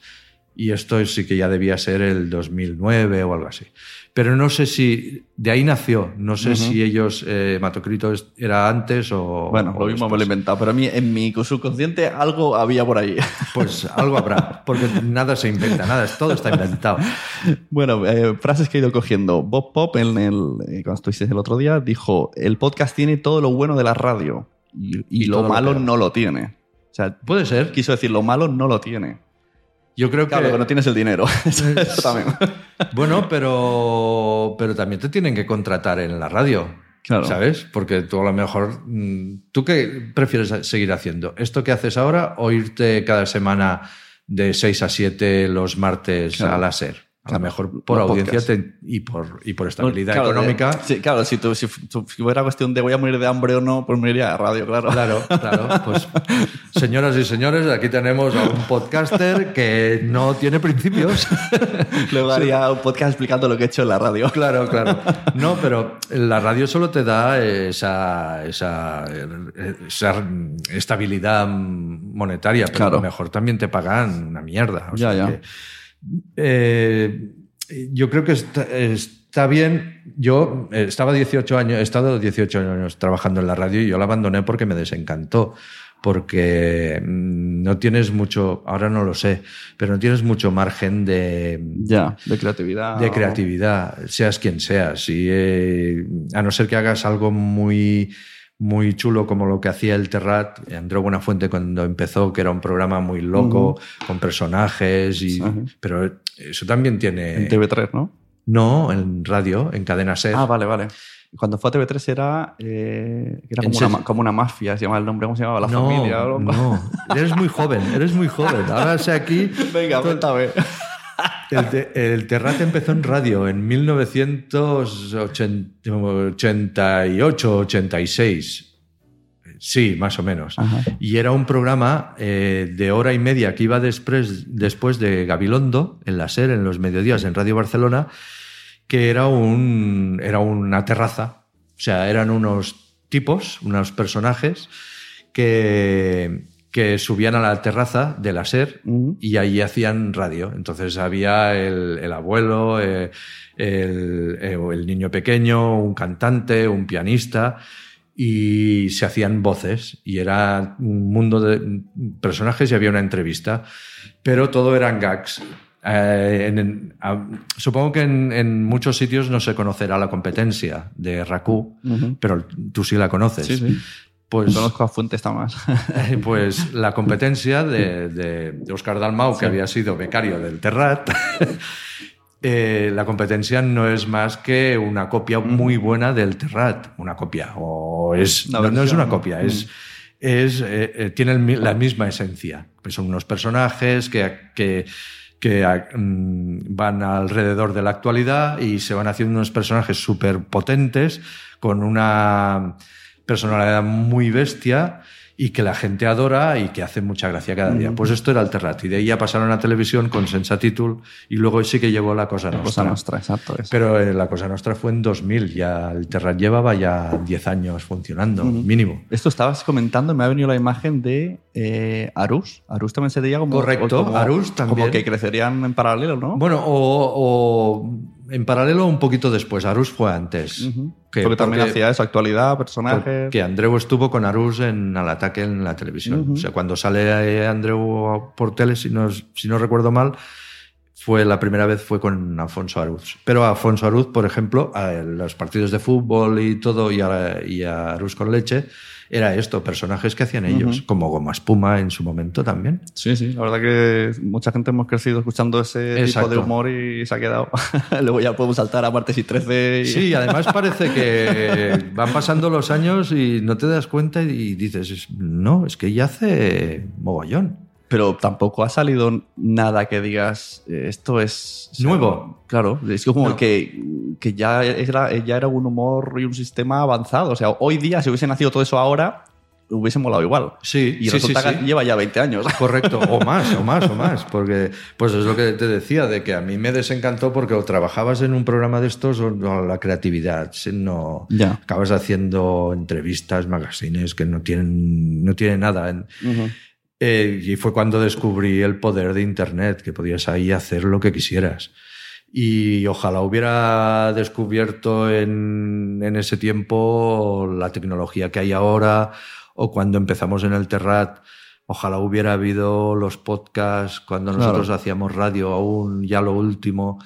Y esto sí que ya debía ser el 2009 o algo así. Pero no sé si de ahí nació, no sé si ellos, eh, Matocrito era antes o... Bueno, o lo mismo me lo he inventado, pero a mí, en mi subconsciente algo había por ahí. Pues algo habrá, porque nada se inventa, nada, todo está inventado. Bueno, eh, frases que he ido cogiendo. Bob Pop, en el, eh, cuando estuviste el otro día, dijo: el podcast tiene todo lo bueno de la radio y, y Y lo malo no lo tiene. O sea, Puede ser. quiso decir, lo malo no lo tiene. Yo creo Claro, que... que no tienes el dinero. Eso también. Bueno, pero, pero también te tienen que contratar en la radio. Claro. ¿Sabes? Porque tú a lo mejor. mm, ¿Tú qué prefieres seguir haciendo? ¿Esto que haces ahora o irte cada semana de 6 a 7 los martes Claro. a la SER? A lo mejor por audiencia te- y, por, y por estabilidad Claro, económica. eh, sí, claro, si, tú- si, fuera cuestión de voy a morir de hambre o no, pues me iría a radio, claro. Claro, claro. Pues, señoras y señores, aquí tenemos a un podcaster que no tiene principios. Luego haría un podcast explicando lo que he hecho en la radio. Claro, claro. No, pero la radio solo te da esa, esa, esa estabilidad monetaria, pero Claro. a lo mejor también te pagan una mierda. O Ya, sea ya. que, eh, yo creo que está, está bien. Yo eh, estaba 18 años, he estado 18 años trabajando en la radio y yo la abandoné porque me desencantó. Porque mm, no tienes mucho, ahora no lo sé, pero no tienes mucho margen de, Ya, de creatividad. de creatividad, seas quien seas. Y, eh, a no ser que hagas algo muy, muy chulo como lo que hacía el Terrat, Andreu Buenafuente cuando empezó, que era un programa muy loco, con personajes, y, pero eso también tiene... En TV3, ¿no? No, en radio, en cadena SER. Ah, vale, vale. Cuando fue a TV3 era, eh, era ¿En como, una, como mafia, se llamaba el nombre, ¿cómo se llamaba? La no, familia. no, eres muy joven, eres muy joven. Ahora sé aquí... Venga, cuéntame. El, te- el Terrat empezó en radio en 1988-86. Sí, más o menos. Ajá. Y era un programa eh, de hora y media que iba después, después de Gabilondo, en la SER, en los mediodías, en Radio Barcelona, que era, un, era una terraza. O sea, eran unos tipos, unos personajes que, que subían a la terraza de la SER y ahí hacían radio. Entonces había el, el abuelo, eh, el, eh, el niño pequeño, un cantante, un pianista y se hacían voces y era un mundo de personajes y había una entrevista, pero todo eran gags. Eh, en- en- a- supongo que en, en muchos sitios no se conocerá la competencia de Raku, pero tú sí la conoces. Sí, sí. Pues, Conozco a Fuentes más. pues la competencia de, de, de Oscar Dalmau, que había sido becario del Terrat, eh, la competencia no es más que una copia muy buena del Terrat. Una copia. O es, no, no es una copia, es, es, eh, eh, tiene el la misma esencia. Pues son unos personajes que, que, que ah, mm, van alrededor de la actualidad y se van haciendo unos personajes súper potentes con una personalidad muy bestia y que la gente adora y que hace mucha gracia cada día. Pues esto era el Terrat. Y de ahí ya pasaron a televisión con Sensatitul y luego sí que llegó la Cosa Nostra. Cosa nuestra, exacto. eso. Pero eh, la Cosa Nostra fue en 2000, ya el Terrat llevaba ya 10 años funcionando, mínimo. Esto estabas comentando me ha venido la imagen de eh, Arús. Arús también sería como. Correcto, como- Arús también. Como que crecerían en paralelo, ¿no? Bueno, o, o en paralelo un poquito después, Arús fue antes. Que- porque también porque- hacía eso, actualidad, personajes. Que Andreu estuvo con Arús en Al Ataque en la televisión. O sea, cuando sale Andreu por tele, si no, si no recuerdo mal, fue la primera vez fue con Alfonso Arús. Pero a Alfonso Arús, por ejemplo, a los partidos de fútbol y todo, y a, y a Arús con leche, era esto, personajes que hacían ellos, como Goma Espuma en su momento también. Sí, sí, la verdad que mucha gente hemos crecido escuchando ese tipo Exacto. de humor y se ha quedado. Luego ya podemos saltar a martes y 13. Y... Sí, además parece que van pasando los años y no te das cuenta y dices, es- no, es que ya hace mogollón. Pero tampoco ha salido nada que digas, eh, esto es... Nuevo. Claro, es como No. que, que ya, era, ya era un humor y un sistema avanzado. O sea, hoy día, si hubiese nacido todo eso ahora, hubiese molado igual. Sí, Y sí, resulta sí, que sí. lleva ya 20 años. Correcto, o más, o más, o más, porque pues es lo que te decía, de que a mí me desencantó porque o trabajabas en un programa de estos o no, la creatividad, no Ya. acabas haciendo entrevistas, magazines que no tienen, no tienen nada. en- Eh, y fue cuando descubrí el poder de Internet, que podías ahí hacer lo que quisieras. Y ojalá hubiera descubierto en, en ese tiempo la tecnología que hay ahora, o cuando empezamos en el Terrat, ojalá hubiera habido los podcasts, cuando Claro. nosotros hacíamos radio aún, ya lo último.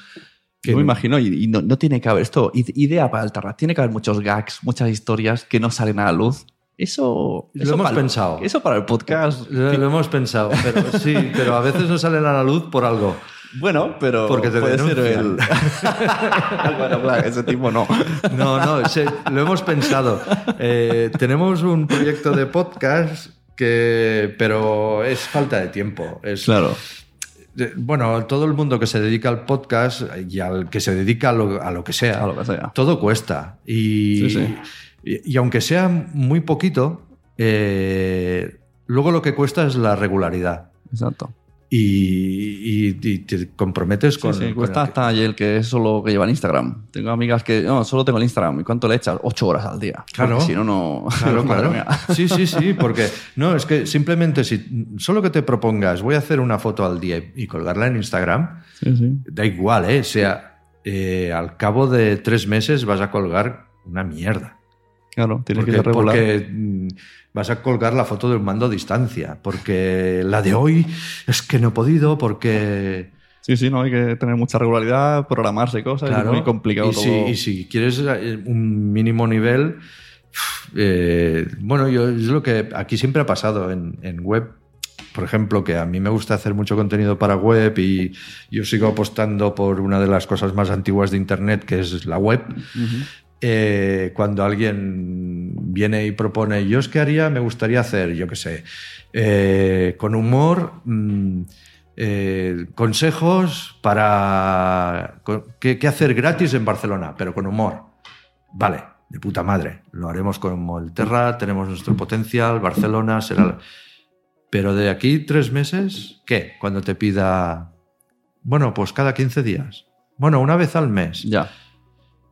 que- Yo me imagino, y, y no, no tiene que haber esto, id- idea para el Terrat, tiene que haber muchos gags, muchas historias que no salen a la luz. Eso, Lo eso hemos para pensado. Eso para el podcast. Lo, lo hemos pensado, pero sí, pero a veces no salen a la luz por algo. Bueno, pero Porque te puede ser el. denuncian. bueno, claro, ese tipo no. No, no, se- lo hemos pensado. Eh, tenemos un proyecto de podcast que, pero es falta de tiempo. Es, Claro. Bueno, todo el mundo que se dedica al podcast y al que se dedica a lo, a lo que sea, A lo que sea. todo cuesta. Y, Sí, sí. Y, y aunque sea muy poquito, eh, luego lo que cuesta es la regularidad. Exacto. Y, y- y te comprometes con. sí, con cuesta el que- hasta el que es solo que lleva el Instagram. Tengo amigas que, no, solo tengo el Instagram. ¿Y cuánto le echas? Ocho horas al día. Claro. Porque Si no, no. Claro, claro. Sí, sí, sí, porque no, es que simplemente si solo que te propongas, voy a hacer una foto al día y, y colgarla en Instagram, Sí, sí. da igual, ¿eh? O sea, eh, al cabo de tres meses vas a colgar una mierda. Claro, tienes Porque, que ser regular. porque, mm, vas a colgar la foto de un mando a distancia, porque la de hoy es que no he podido, porque... Sí, sí, no, hay que tener mucha regularidad, programarse cosas, Claro, es muy complicado y todo. Si, y si quieres eh, un mínimo nivel, eh, bueno, yo, es lo que aquí siempre ha pasado en, en web. Por ejemplo, que a mí me gusta hacer mucho contenido para web y yo sigo apostando por una de las cosas más antiguas de Internet, que es la web. Eh, cuando alguien viene y propone, yo es que haría, me gustaría hacer, yo qué sé, eh, con humor, mm, eh, consejos para con- qué, hacer gratis en Barcelona, pero con humor. Vale, de puta madre. Lo haremos como el Terra, tenemos nuestro potencial, Barcelona será... Pero de aquí tres meses, ¿qué? Cuando te pida, bueno, pues cada 15 días. Bueno, una vez al mes. Ya.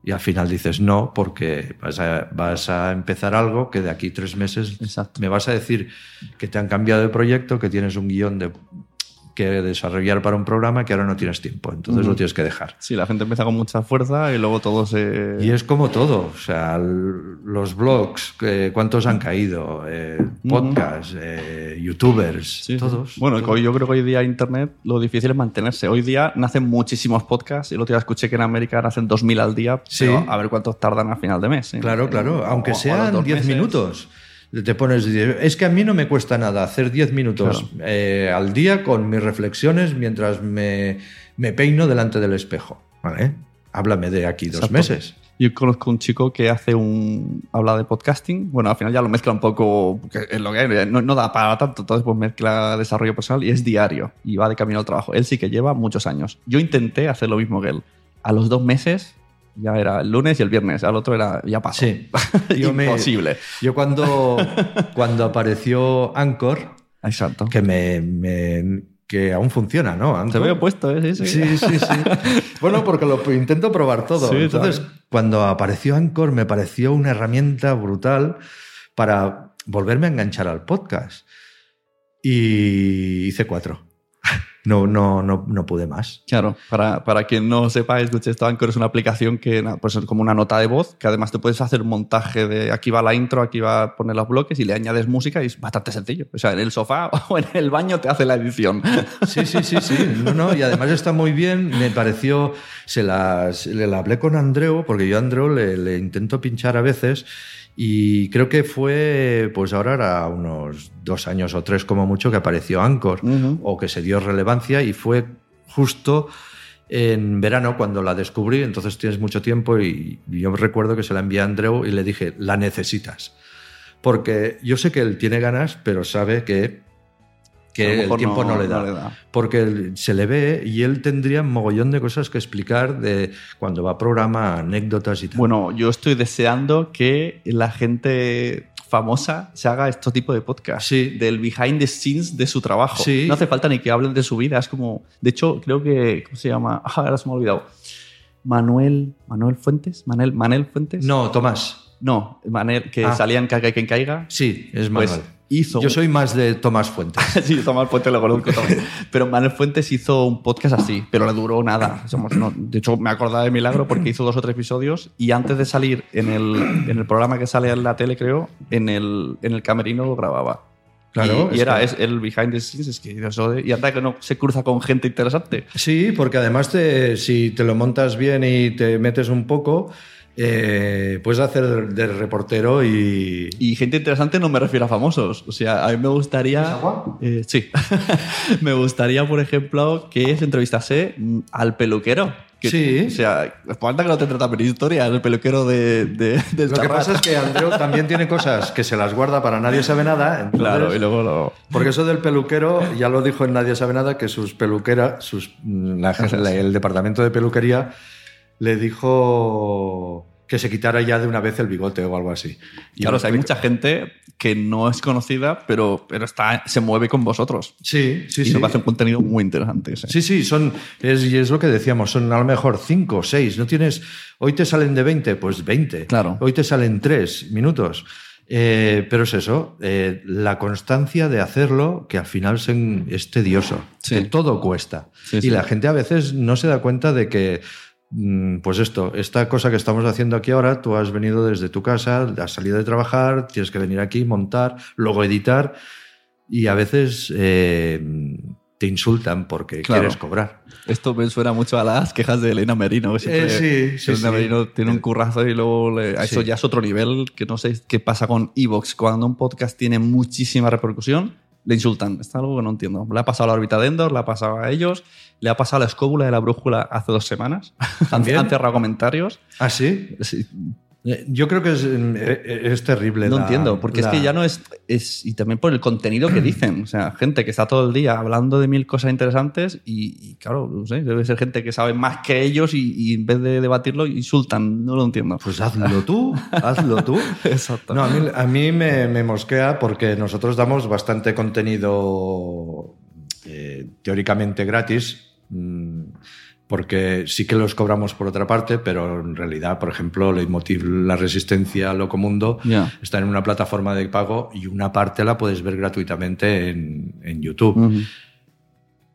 Y al final dices no, porque vas a, vas a empezar algo que de aquí tres meses Exacto. me vas a decir que te han cambiado de proyecto, que tienes un guion de, que desarrollar para un programa que ahora no tienes tiempo. Entonces lo tienes que dejar. Sí, la gente empieza con mucha fuerza y luego todo se. Y es como todo, o sea, los blogs, eh, cuántos han caído, eh, podcasts, eh, youtubers, Sí, sí. todos. Bueno, todos. yo creo que hoy día Internet lo difícil es mantenerse. Hoy día nacen muchísimos podcasts. El otro día escuché que en América nacen 2.000 al día. Sí. pero a ver cuántos tardan a final de mes. ¿eh? Claro, claro, aunque o sean dos 10 meses. minutos. Te pones, es que a mí no me cuesta nada hacer 10 minutos eh, al día con mis reflexiones mientras me, me peino delante del espejo. ¿Vale? Háblame de aquí dos Exacto. meses. Yo conozco un chico que hace un. habla de podcasting. Bueno, al final ya lo mezcla un poco. es lo que no, no da para tanto. Entonces, pues mezcla desarrollo personal y es diario. Y va de camino al trabajo. Él sí que lleva muchos años. Yo intenté hacer lo mismo que él. A los dos meses ya era el lunes y el viernes. Al otro era. ya pasó. Sí. Yo me- Imposible. Yo cuando, cuando apareció Anchor, Exacto. que me, me- que aún funciona, ¿no? Anchor. ve opuesto, ¿eh? Sí, sí. Sí, sí, sí. bueno, porque lo intento probar todo. Sí, Entonces, cuando apareció Anchor, me pareció una herramienta brutal para volverme a enganchar al podcast. Y hice cuatro. No, no, no, no pude más. Claro, para, para quien no sepa, esto, Anchor es una aplicación que pues es como una nota de voz, que además te puedes hacer montaje de aquí va la intro, aquí va a poner los bloques y le añades música y es bastante sencillo. O sea, en el sofá o en el baño te hace la edición. Sí, sí, sí, sí. No, no, y además está muy bien. Me pareció. Se las, le la hablé con Andreu, porque yo a Andreu le, le intento pinchar a veces. Y creo que fue, pues ahora era unos dos años o tres como mucho que apareció Anchor o que se dio relevancia y fue justo en verano cuando la descubrí, entonces tienes mucho tiempo y yo recuerdo que se la envié a Andreu y le dije, la necesitas. Porque yo sé que él tiene ganas, pero sabe que, que el tiempo no, le da. no le da. Porque se le ve y él tendría un mogollón de cosas que explicar de cuando va a programa, anécdotas y tal. Bueno, yo estoy deseando que la gente famosa se haga este tipo de podcast. Sí. Del behind the scenes de su trabajo. Sí. No hace falta ni que hablen de su vida. Es como. De hecho, creo que. ¿Cómo se llama? Ah, ahora se me ha olvidado. Manuel. ¿Manuel Fuentes? ¿Manel, Manel Fuentes? no, Tomás. No, Manel, que Ah. salía en Caiga quien caiga. Sí, es Pues Manuel. hizo. Yo soy más de Tomás Fuentes. sí, Tomás Fuentes lo conozco también. Pero Manuel Fuentes hizo un podcast así, pero le duró nada. De hecho, me acordaba de milagro porque hizo dos o tres episodios y antes de salir en el, en el programa que sale en la tele, creo, en el, en el camerino lo grababa. Claro, Y, era es el behind the scenes, es que eso y anda que no se cruza con gente interesante. Sí, porque además te- si te lo montas bien y te metes un poco, eh, puedes hacer de reportero y... Y gente interesante no me refiero a famosos. O sea, a mí me gustaría. ¿Es agua? Eh, sí. me gustaría, por ejemplo, que se entrevistase mm, al peluquero. Que- Sí. O sea, falta que no te trata de historia, el peluquero de, de, Lo que pasa es que Andreu también tiene cosas que se las guarda para nadie sabe nada. entonces- Claro, y luego lo. Porque eso del peluquero, ya lo dijo en Nadie sabe nada, que sus peluqueras, sus, mm, la- la- el departamento de peluquería le dijo que se quitara ya de una vez el bigote o algo así. Y Claro, lo o sea, hay mucha gente que no es conocida, pero, pero está, se mueve con vosotros. Sí, sí, y sí. nos hace un contenido muy interesante. ese. Sí, sí, son, es, y es lo que decíamos, son a lo mejor 5 o 6. No tienes, hoy te salen de 20, pues 20. Claro. Hoy te salen 3 minutos. Eh, pero es eso, eh, la constancia de hacerlo, que al final es tedioso. Sí. Que todo cuesta. Sí, y sí. la gente a veces no se da cuenta de que, pues esto, esta cosa que estamos haciendo aquí ahora, tú has venido desde tu casa, has salido de trabajar, tienes que venir aquí, montar, luego editar. Y a veces eh, te insultan porque Claro. quieres cobrar. Esto me suena mucho a las quejas de Elena Merino. que Eh, sí, sí, Elena sí. Merino tiene un currazo y luego le- a eso ya es otro nivel que no sé qué pasa con Evox. Cuando un podcast tiene muchísima repercusión, le insultan. Es algo que no entiendo. Le ha pasado a la órbita de Endor, le ha pasado a ellos, le ha pasado a la escóbula de la brújula hace dos semanas. ¿También? han cerrado comentarios. ¿Ah, sí? Sí, Yo creo que es, eh, es terrible. no la- entiendo, porque la- es que ya no es, es. Y también por el contenido que dicen. O sea, gente que está todo el día hablando de mil cosas interesantes y, y, claro, no sé, debe ser gente que sabe más que ellos y, y en vez de debatirlo insultan. No lo entiendo. Pues hazlo tú, hazlo tú. Exacto. No, a mí, a mí me, me mosquea porque nosotros damos bastante contenido eh, teóricamente gratis, mm, porque sí que los cobramos por otra parte, pero en realidad, por ejemplo, Leitmotiv La Resistencia Locomundo Ya. está en una plataforma de pago y una parte la puedes ver gratuitamente en, en YouTube.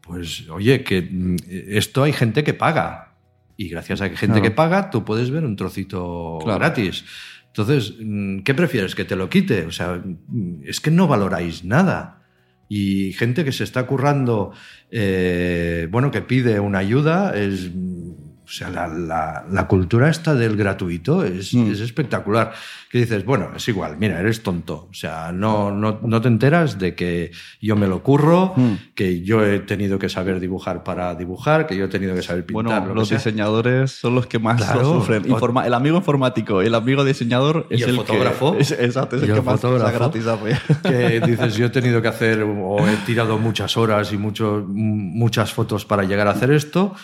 Pues oye, que mm, esto hay gente que paga. Y gracias a que gente Claro. que paga, tú puedes ver un trocito Claro. gratis. Entonces, mm, ¿qué prefieres? ¿Que te lo quite? O sea, mm, es que no valoráis nada. Y gente que se está currando, eh, bueno, que pide una ayuda, es, O sea, la, la- la cultura esta del gratuito es, Mm. es espectacular. Que dices, bueno, es igual, mira, eres tonto. O sea, no, no, no te enteras de que yo me lo curro, Mm. que yo he tenido que saber dibujar para dibujar, que yo he tenido que saber pintar. Bueno, lo los diseñadores son los que más Claro. lo sufren. Informa- el amigo informático el amigo diseñador es Y el el, fotógrafo. Que, es, exacto, es el el que más gratis hace. que dices, yo he tenido que hacer o he tirado muchas horas y mucho, muchas fotos para llegar a hacer esto.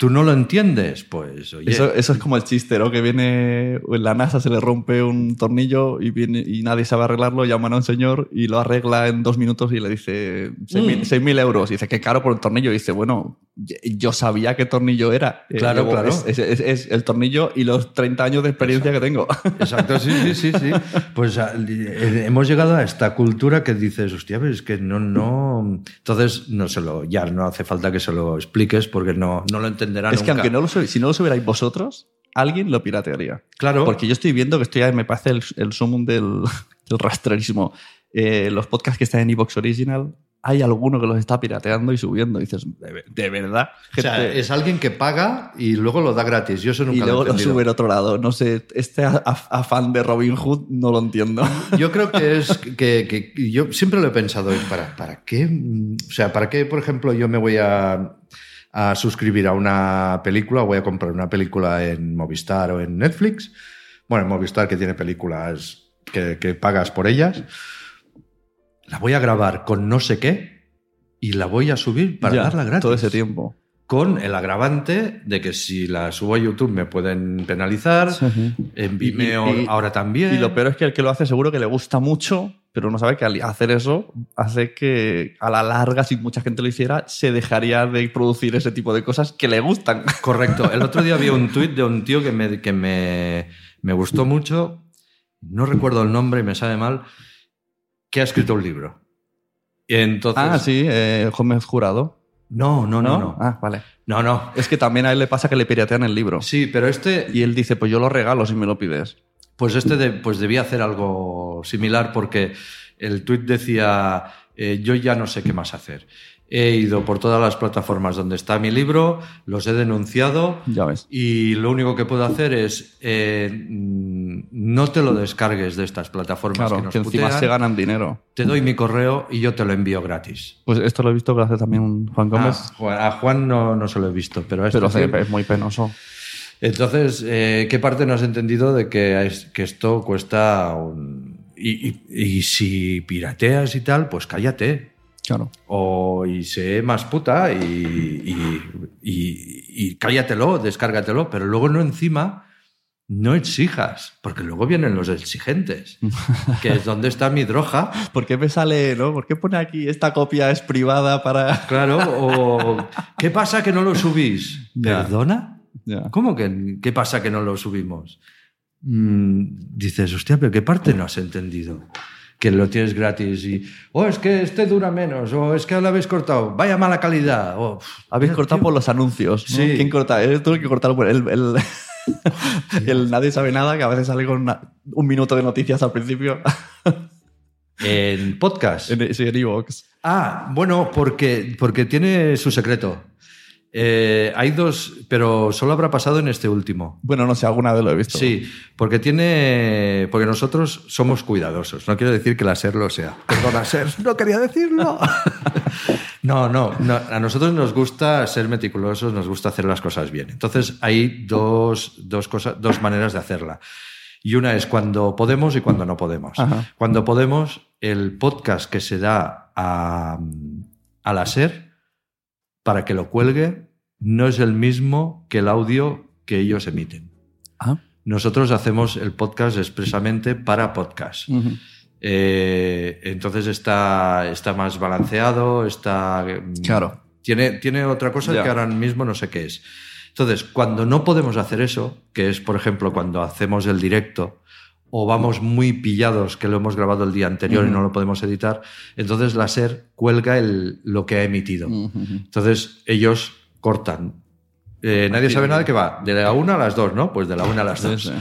¿Tú no lo entiendes? Pues, oye, Eso, eso es como el chiste, ¿no? Que viene en la NASA, se le rompe un tornillo y, viene, y nadie sabe arreglarlo, llaman a un señor y lo arregla en dos minutos y le dice 6.000 Mm. 6.000 euros. Y dice, qué caro por el tornillo. Y dice, bueno, yo sabía qué tornillo era. Eh, Claro, claro. Es, es- es- es el tornillo y los 30 años de experiencia que tengo. Exacto, sí, sí, sí, sí. Pues eh, hemos llegado a esta cultura que dices, hostia, pero es que no, no. Entonces, no se lo, ya no hace falta que se lo expliques porque no, no lo es que aunque no lo sub- si no lo subierais vosotros, alguien lo piratearía. Claro. Porque yo estoy viendo que estoy me parece el, el sumum del, del rastrerismo. Eh, los podcasts que están en Evox Original, hay alguno que los está pirateando y subiendo. Y dices, ¿de, ve- de verdad? O sea, es alguien que paga y luego lo da gratis. Yo eso nunca y luego lo lo sube a otro lado. No sé, este afán de Robin Hood no lo entiendo. Yo creo que es que, que- yo siempre lo he pensado, ¿para, ¿para qué? O sea, ¿para qué, por ejemplo, yo me voy a, a suscribir a una película voy a comprar una película en Movistar o en Netflix? Bueno, en Movistar que tiene películas que, que pagas por ellas. La voy a grabar con no sé qué y la voy a subir para Ya, darla gratis. Todo ese tiempo. Con el agravante de que si la subo a YouTube me pueden penalizar. En Vimeo Y- y- ahora también. Y lo peor es que el que lo hace seguro que le gusta mucho, pero no sabe que al hacer eso hace que a la larga, si mucha gente lo hiciera, se dejaría de producir ese tipo de cosas que le gustan. Correcto. El otro día vi un tuit de un tío que me, que me, me gustó mucho. No recuerdo el nombre y me sabe mal. Que ha escrito un libro. Y entonces. ah, sí, eh, Gómez Jurado. No, no, no, no. Ah, vale. No, no. Es que también a él le pasa que le piratean el libro. Sí, pero este. Y él dice, pues yo lo regalo si me lo pides. Pues este de- pues debía hacer algo similar porque el tuit decía, eh, yo ya no sé qué más hacer. He ido por todas las plataformas donde está mi libro, los he denunciado Ya ves. y lo único que puedo hacer es eh, mm, no te lo descargues de estas plataformas que Claro, nos que encima putean. se ganan dinero. Te doy mi correo y yo te lo envío gratis. Pues esto lo he visto que hace también Juan Gómez. Ah, Juan- a Juan no, no se lo he visto, pero este pero es muy penoso. entonces, eh, ¿qué parte no has entendido de que, es- que esto cuesta un... Y, y- y si pirateas y tal, pues cállate. Claro. O y sé más puta y, y, y- y cállatelo, descárgatelo, pero luego no encima no exijas, porque luego vienen los exigentes, que es donde está mi droga. ¿Por qué me sale, no? ¿Por qué pone aquí esta copia es privada para...? Claro, o ¿qué pasa que no lo subís? ¿Perdona? ¿Cómo que qué pasa que no lo subimos? Mm, dices, hostia, pero ¿qué parte no has entendido? Que lo tienes gratis y, oh, es que este dura menos, o es que lo habéis cortado, vaya mala calidad. o, Habéis cortado tío. por los anuncios. ¿no? Sí. ¿Quién corta? Tú el que cortarlo por el, el, el nadie sabe nada, que a veces sale con una- un minuto de noticias al principio. En podcast. en, sí, en iVoox. Ah, bueno, porque, porque tiene su secreto. Eh, hay dos, pero solo habrá pasado en este último. Bueno, no sé, alguna vez lo he visto. Sí, porque tiene. Porque nosotros somos cuidadosos. No quiero decir que la SER lo sea. Perdona, SER, no quería decirlo. no, no, no. A nosotros nos gusta ser meticulosos, nos gusta hacer las cosas bien. Entonces hay dos, dos, cosas, dos maneras de hacerla. Y una es cuando podemos y cuando no podemos. Ajá. Cuando podemos, el podcast que se da a, a la SER para que lo cuelgue no es el mismo que el audio que ellos emiten. Ah. Nosotros hacemos el podcast expresamente para podcast. Eh, entonces está, está más balanceado, está... mm, Claro. Tiene, tiene otra cosa que ahora mismo no sé qué es. Entonces, cuando no podemos hacer eso, que es, por ejemplo, cuando hacemos el directo o vamos muy pillados que lo hemos grabado el día anterior y no lo podemos editar, entonces la SER cuelga el, lo que ha emitido. Ujú. Entonces ellos cortan. Eh, nadie sabe nada que va de la una a las dos, ¿no? Pues de la una a las dos. sí.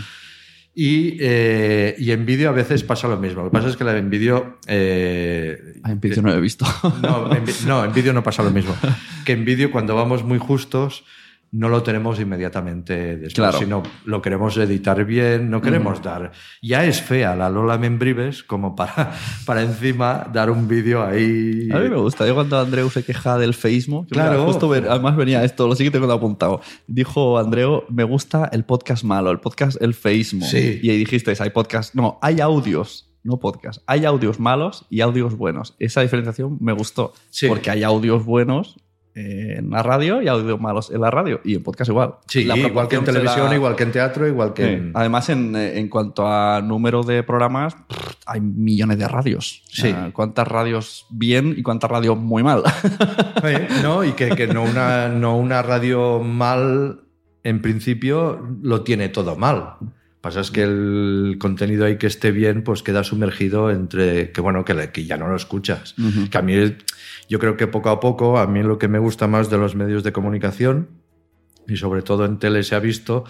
Y, eh, y en vídeo a veces pasa lo mismo. Lo que pasa es que la en vídeo. eh, Ah, en vídeo no lo he visto. no, en, no, en vídeo no pasa lo mismo. Que en vídeo, cuando vamos muy justos, no lo tenemos inmediatamente después, Claro. sino lo queremos editar bien, no queremos dar. Ya es fea la Lola Membrives como para, para encima dar un vídeo ahí. A mí me gusta. Yo cuando Andreu se queja del mira, Claro. justo ver- además venía esto, lo siguiente que tengo apuntado. Dijo Andreu, me gusta el podcast malo, el podcast el Facebook. Sí. Y ahí dijisteis, hay podcast, no, hay audios, no podcast. Hay audios malos y audios buenos. Esa diferenciación me gustó. Sí. Porque hay audios buenos en la radio y audios malos en la radio. Y en podcast igual. Sí, La igual que en televisión, será- igual que en teatro, igual que Sí. en... Además, en, eh, en cuanto a número de programas, pff, hay millones de radios. Sí. ¿Cuántas radios bien y cuántas radios muy mal? ¿no? Y que, que no, una, no una radio mal, en principio, lo tiene todo mal. Pasa es que el contenido ahí que esté bien, pues queda sumergido entre que, bueno, que, que ya no lo escuchas. Que a mí, yo creo que poco a poco, a mí lo que me gusta más de los medios de comunicación, y sobre todo en tele se ha visto,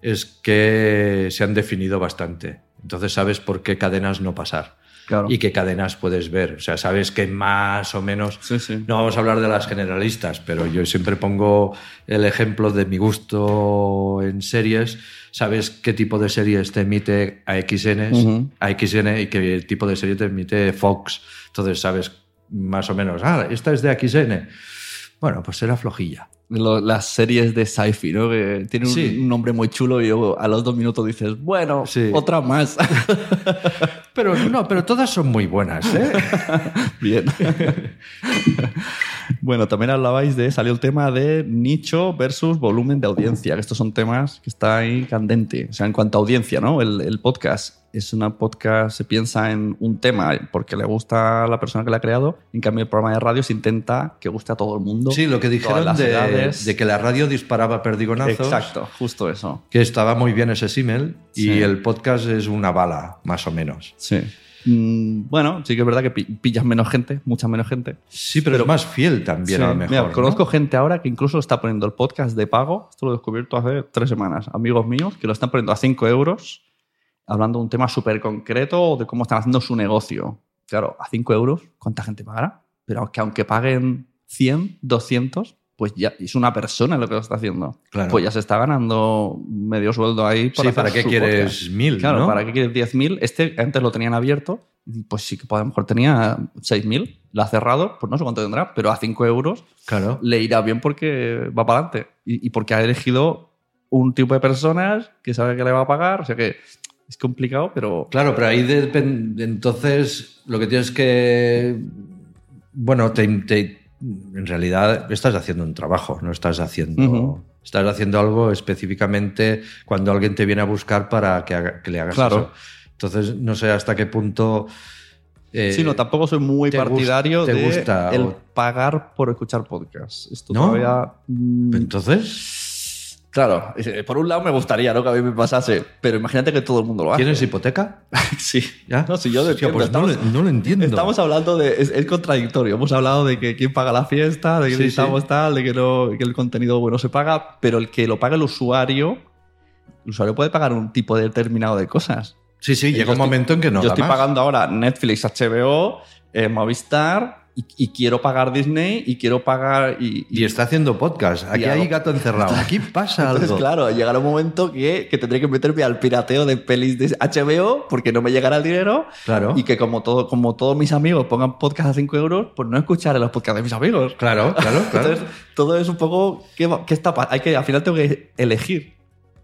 es que se han definido bastante. Entonces sabes por qué cadenas no pasar Claro. y qué cadenas puedes ver. O sea, sabes que más o menos Sí, sí. no vamos a hablar de las generalistas, pero yo siempre pongo el ejemplo de mi gusto en series. Sabes qué tipo de series te emite AXN, Ujú. AXN y qué tipo de serie te emite Fox. Entonces sabes más o menos, ah, esta es de AXN. Bueno, pues será flojilla. Lo- las series de sci-fi, ¿no? Que tienen un nombre muy chulo y luego a los dos minutos dices, bueno, Sí. otra más. Pero no, pero todas son muy buenas, ¿eh? Bien. bueno, también hablabais de, salió el tema de nicho versus volumen de audiencia, estos son temas que está ahí candente. O sea, en cuanto a audiencia, ¿no? El podcast es una podcast, se piensa en un tema porque le gusta a la persona que la ha creado, en cambio el programa de radio se intenta que guste a todo el mundo. Sí, lo que dijeron de, de que la radio disparaba perdigonazos. Exacto, justo eso. Que estaba muy bien ese símil y Sí. el podcast es una bala, más o menos. Sí. Mm, bueno, sí que es verdad que pi- pillas menos gente, mucha menos gente. Sí, pero, es más fiel también Sí. a lo mejor. Mira, ¿no? conozco gente ahora que incluso está poniendo el podcast de pago. Esto lo he descubierto hace tres semanas. Amigos míos que lo están poniendo a 5 euros, hablando de un tema súper concreto o de cómo están haciendo su negocio. Claro, a 5 euros, ¿cuánta gente pagará? Pero que aunque paguen 100, 200, pues ya es una persona lo que lo está haciendo. Claro. Pues ya se está ganando medio sueldo ahí. Sí, hacer ¿para qué quieres mil, Claro, no? ¿para qué quieres 10.000? Este antes lo tenían abierto pues sí que a lo mejor tenía 6.000. Lo ha cerrado, pues no sé cuánto tendrá, pero a 5 euros Claro. le irá bien porque va para adelante y, y porque ha elegido un tipo de personas que sabe que le va a pagar. O sea que es complicado, pero Claro, pero ahí depende. Entonces, lo que tienes que. Bueno, te, te- en realidad estás haciendo un trabajo, no estás haciendo. Estás haciendo algo específicamente cuando alguien te viene a buscar para que, haga- que le hagas Claro. eso. Entonces, no sé hasta qué punto. eh, sí, no, tampoco soy muy te partidario te de gusta el o- pagar por escuchar podcasts. Esto ¿No? todavía... mm, Entonces, Claro, eh, por un lado me gustaría ¿no? que a mí me pasase, pero imagínate que todo el mundo lo hace. ¿tienes hipoteca? Sí, ¿Ya? No, si yo Hostia, entiendo. pues no, Estamos- no lo entiendo. Estamos hablando de. Es, es contradictorio. Hemos hablado de que quién paga la fiesta, de que Sí, necesitamos sí. tal, de que, no, que el contenido bueno se paga, pero el que lo paga el usuario, el usuario puede pagar un tipo determinado de cosas. Sí, sí, llega un estoy- momento en que no Yo estoy más. pagando ahora Netflix, HBO, eh, Movistar y, y quiero pagar Disney y quiero pagar. Y, Y está haciendo podcast. Aquí Y hay gato encerrado. Aquí pasa Entonces, algo. claro, llegará un momento que, que tendré que meterme al pirateo de pelis de HBO porque no me llegará el dinero. Claro. Y que como, todo, como todos mis amigos pongan podcast a 5 euros, pues no escucharé los podcasts de mis amigos. Claro, claro, claro. Entonces, todo es un poco. ¿qué, qué está hay que Al final tengo que elegir.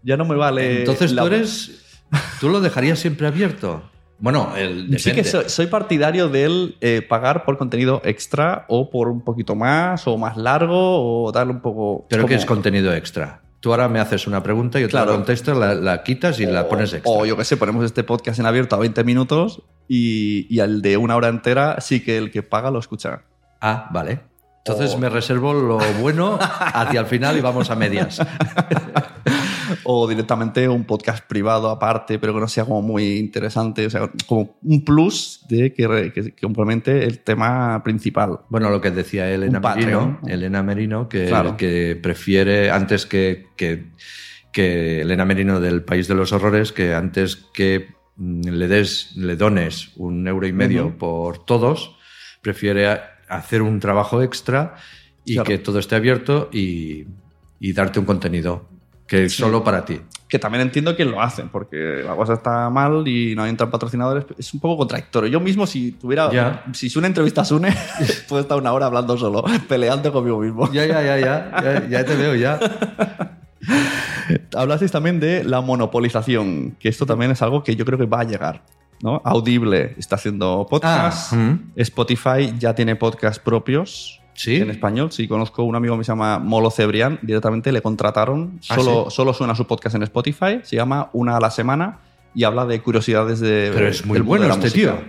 Ya no me vale. Entonces la- tú eres. ¿Tú lo dejarías siempre abierto? Bueno, el. Sí que depende. soy, soy partidario del eh, pagar por contenido extra o por un poquito más o más largo o darle un poco. Pero que como- es contenido extra. Tú ahora me haces una pregunta, yo te Claro. la contesto, la, la quitas y la pones extra. O yo qué sé, ponemos este podcast en abierto a 20 minutos y, y al de una hora entera sí que el que paga lo escucha. Ah, vale. Entonces O- me reservo lo bueno hacia el final y vamos a medias. O directamente un podcast privado aparte, pero que no sea como muy interesante. O sea, como un plus de que, re- que- que complemente el tema principal. Bueno, lo que decía Elena. Merino, Elena Merino, que, Claro. que prefiere, antes que, que, que Elena Merino del País de los Horrores, que antes que mm, le des, le dones un euro y medio por todos, prefiere hacer un trabajo extra y Claro. que todo esté abierto y, y darte un contenido que es solo para ti. Que también entiendo que lo hacen, porque la cosa está mal y no entran patrocinadores. Es un poco contradictorio. Yo mismo, si tuviera. Ya. Si Sune entrevista a Sune, puedo estar una hora hablando solo, peleando conmigo mismo. Ya, ya, ya, ya, ya, ya te veo, ya. Hablasteis también de la monopolización, que esto también es algo que yo creo que va a llegar. ¿no? Audible está haciendo podcast. Ah. Spotify ya tiene podcasts propios. ¿Sí? En español, sí, conozco un amigo que se llama Molo Cebrián, directamente le contrataron, Ah, solo, ¿sí? solo suena su podcast en Spotify, se llama Una a la semana y habla de curiosidades de. Pero es muy bueno este música. tío.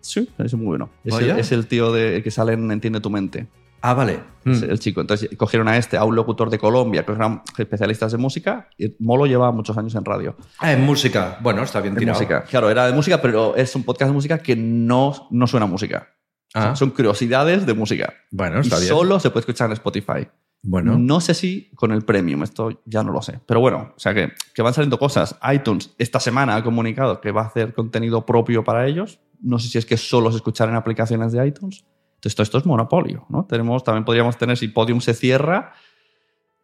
Sí, es muy bueno. Es el, es el tío de, el que sale en Entiende tu mente. Ah, vale. Mm. el chico. Entonces cogieron a este, a un locutor de Colombia, que eran especialistas de música, y Molo lleva muchos años en radio. Ah, en música. Bueno, está bien tirado. música. Claro, era de música, pero es un podcast de música que no, no suena a música. Ah. Son curiosidades de música. Bueno, y está bien. solo se puede escuchar en Spotify. Bueno, No sé si con el premium, esto ya no lo sé. Pero bueno, o sea que, que van saliendo cosas. iTunes esta semana ha comunicado que va a hacer contenido propio para ellos. No sé si es que solo se escuchar en aplicaciones de iTunes. Entonces, esto es monopolio, ¿no? Tenemos, también podríamos tener, si Podium se cierra,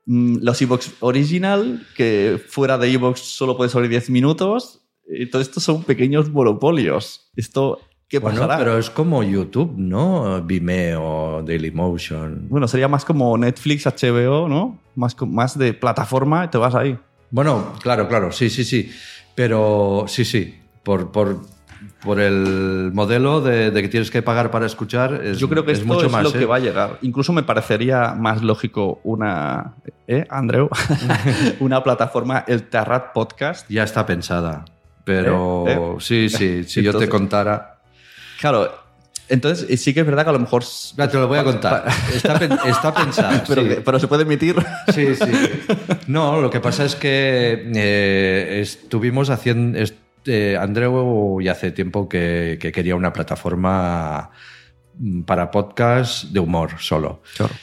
mm, los Evox Original, que fuera de Evox solo puedes oír 10 minutos. Y todo esto son pequeños monopolios. Esto, ¿qué bueno, pero es como YouTube, ¿no? Vimeo, Dailymotion. Bueno, sería más como Netflix, HBO, ¿no? Más, más de plataforma y te vas ahí. Bueno, claro, claro, sí, sí, sí. Pero sí, sí. Por, por, por el modelo de, de que tienes que pagar para escuchar, es, Yo creo que es esto mucho es más. lo ¿eh? que va a llegar. Incluso me parecería más lógico una, ¿eh, Andreu? una plataforma, el Terrat Podcast. Ya está pensada. Pero Eh, eh. sí, sí, si yo te contara. Claro, entonces eh, sí que es verdad que a lo mejor... Te lo voy a contar. Está, pen- está pensada. pero, sí. que- pero se puede emitir. Sí, sí. No, lo que pasa es que eh, estuvimos haciendo. Este, Andreu ya hace tiempo que, que quería una plataforma mm, para podcast de humor solo. Claro.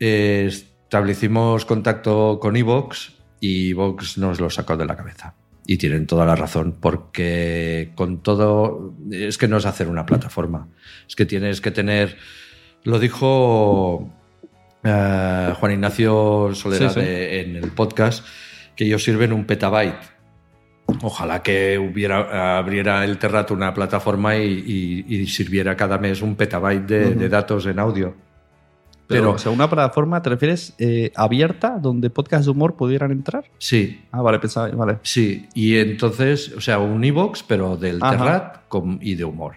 Eh, establecimos contacto con Evox y Evox nos lo sacó de la cabeza. Y tienen toda la razón, porque con todo. Es que no es hacer una plataforma. Es que tienes que tener. Lo dijo eh, Juan Ignacio Soledad Sí, sí. eh, en el podcast, que ellos sirven un petabyte. Ojalá que hubiera, abriera el Terrat una plataforma y, y- y sirviera cada mes un petabyte de, de datos en audio. Pero, Pero o sea, una plataforma, ¿te refieres eh, abierta donde podcasts de humor pudieran entrar? sí, Ah, vale, pensaba, vale. sí. Y entonces, o sea, un iBox, pero del Ajá. Terrat con- y de humor.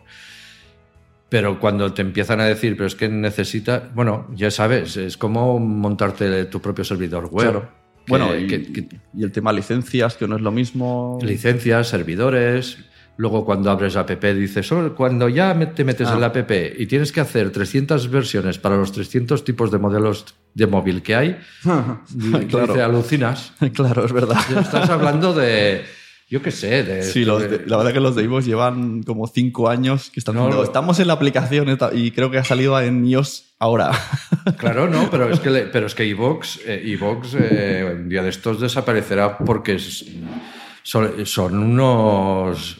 Pero cuando te empiezan a decir, pero es que necesita, bueno, ya sabes, es como montarte tu propio servidor web. Claro. Que- Bueno, y, que- que- y el tema licencias, que no es lo mismo. licencias, servidores. Luego cuando abres la app dices, "Oh, cuando ya te metes Ah. en la app y tienes que hacer 300 versiones para los 300 tipos de modelos de móvil que hay, Claro. dice, alucinas. claro, es verdad. Estás hablando de, yo qué sé, de... Sí, los de- la verdad que los de iVoox llevan como cinco años que están No, estamos en la aplicación y creo que ha salido en iOS ahora. Claro, no, pero es que, le- pero es que iVox, eh, iVox, eh, un día de estos desaparecerá porque es- son, son unos...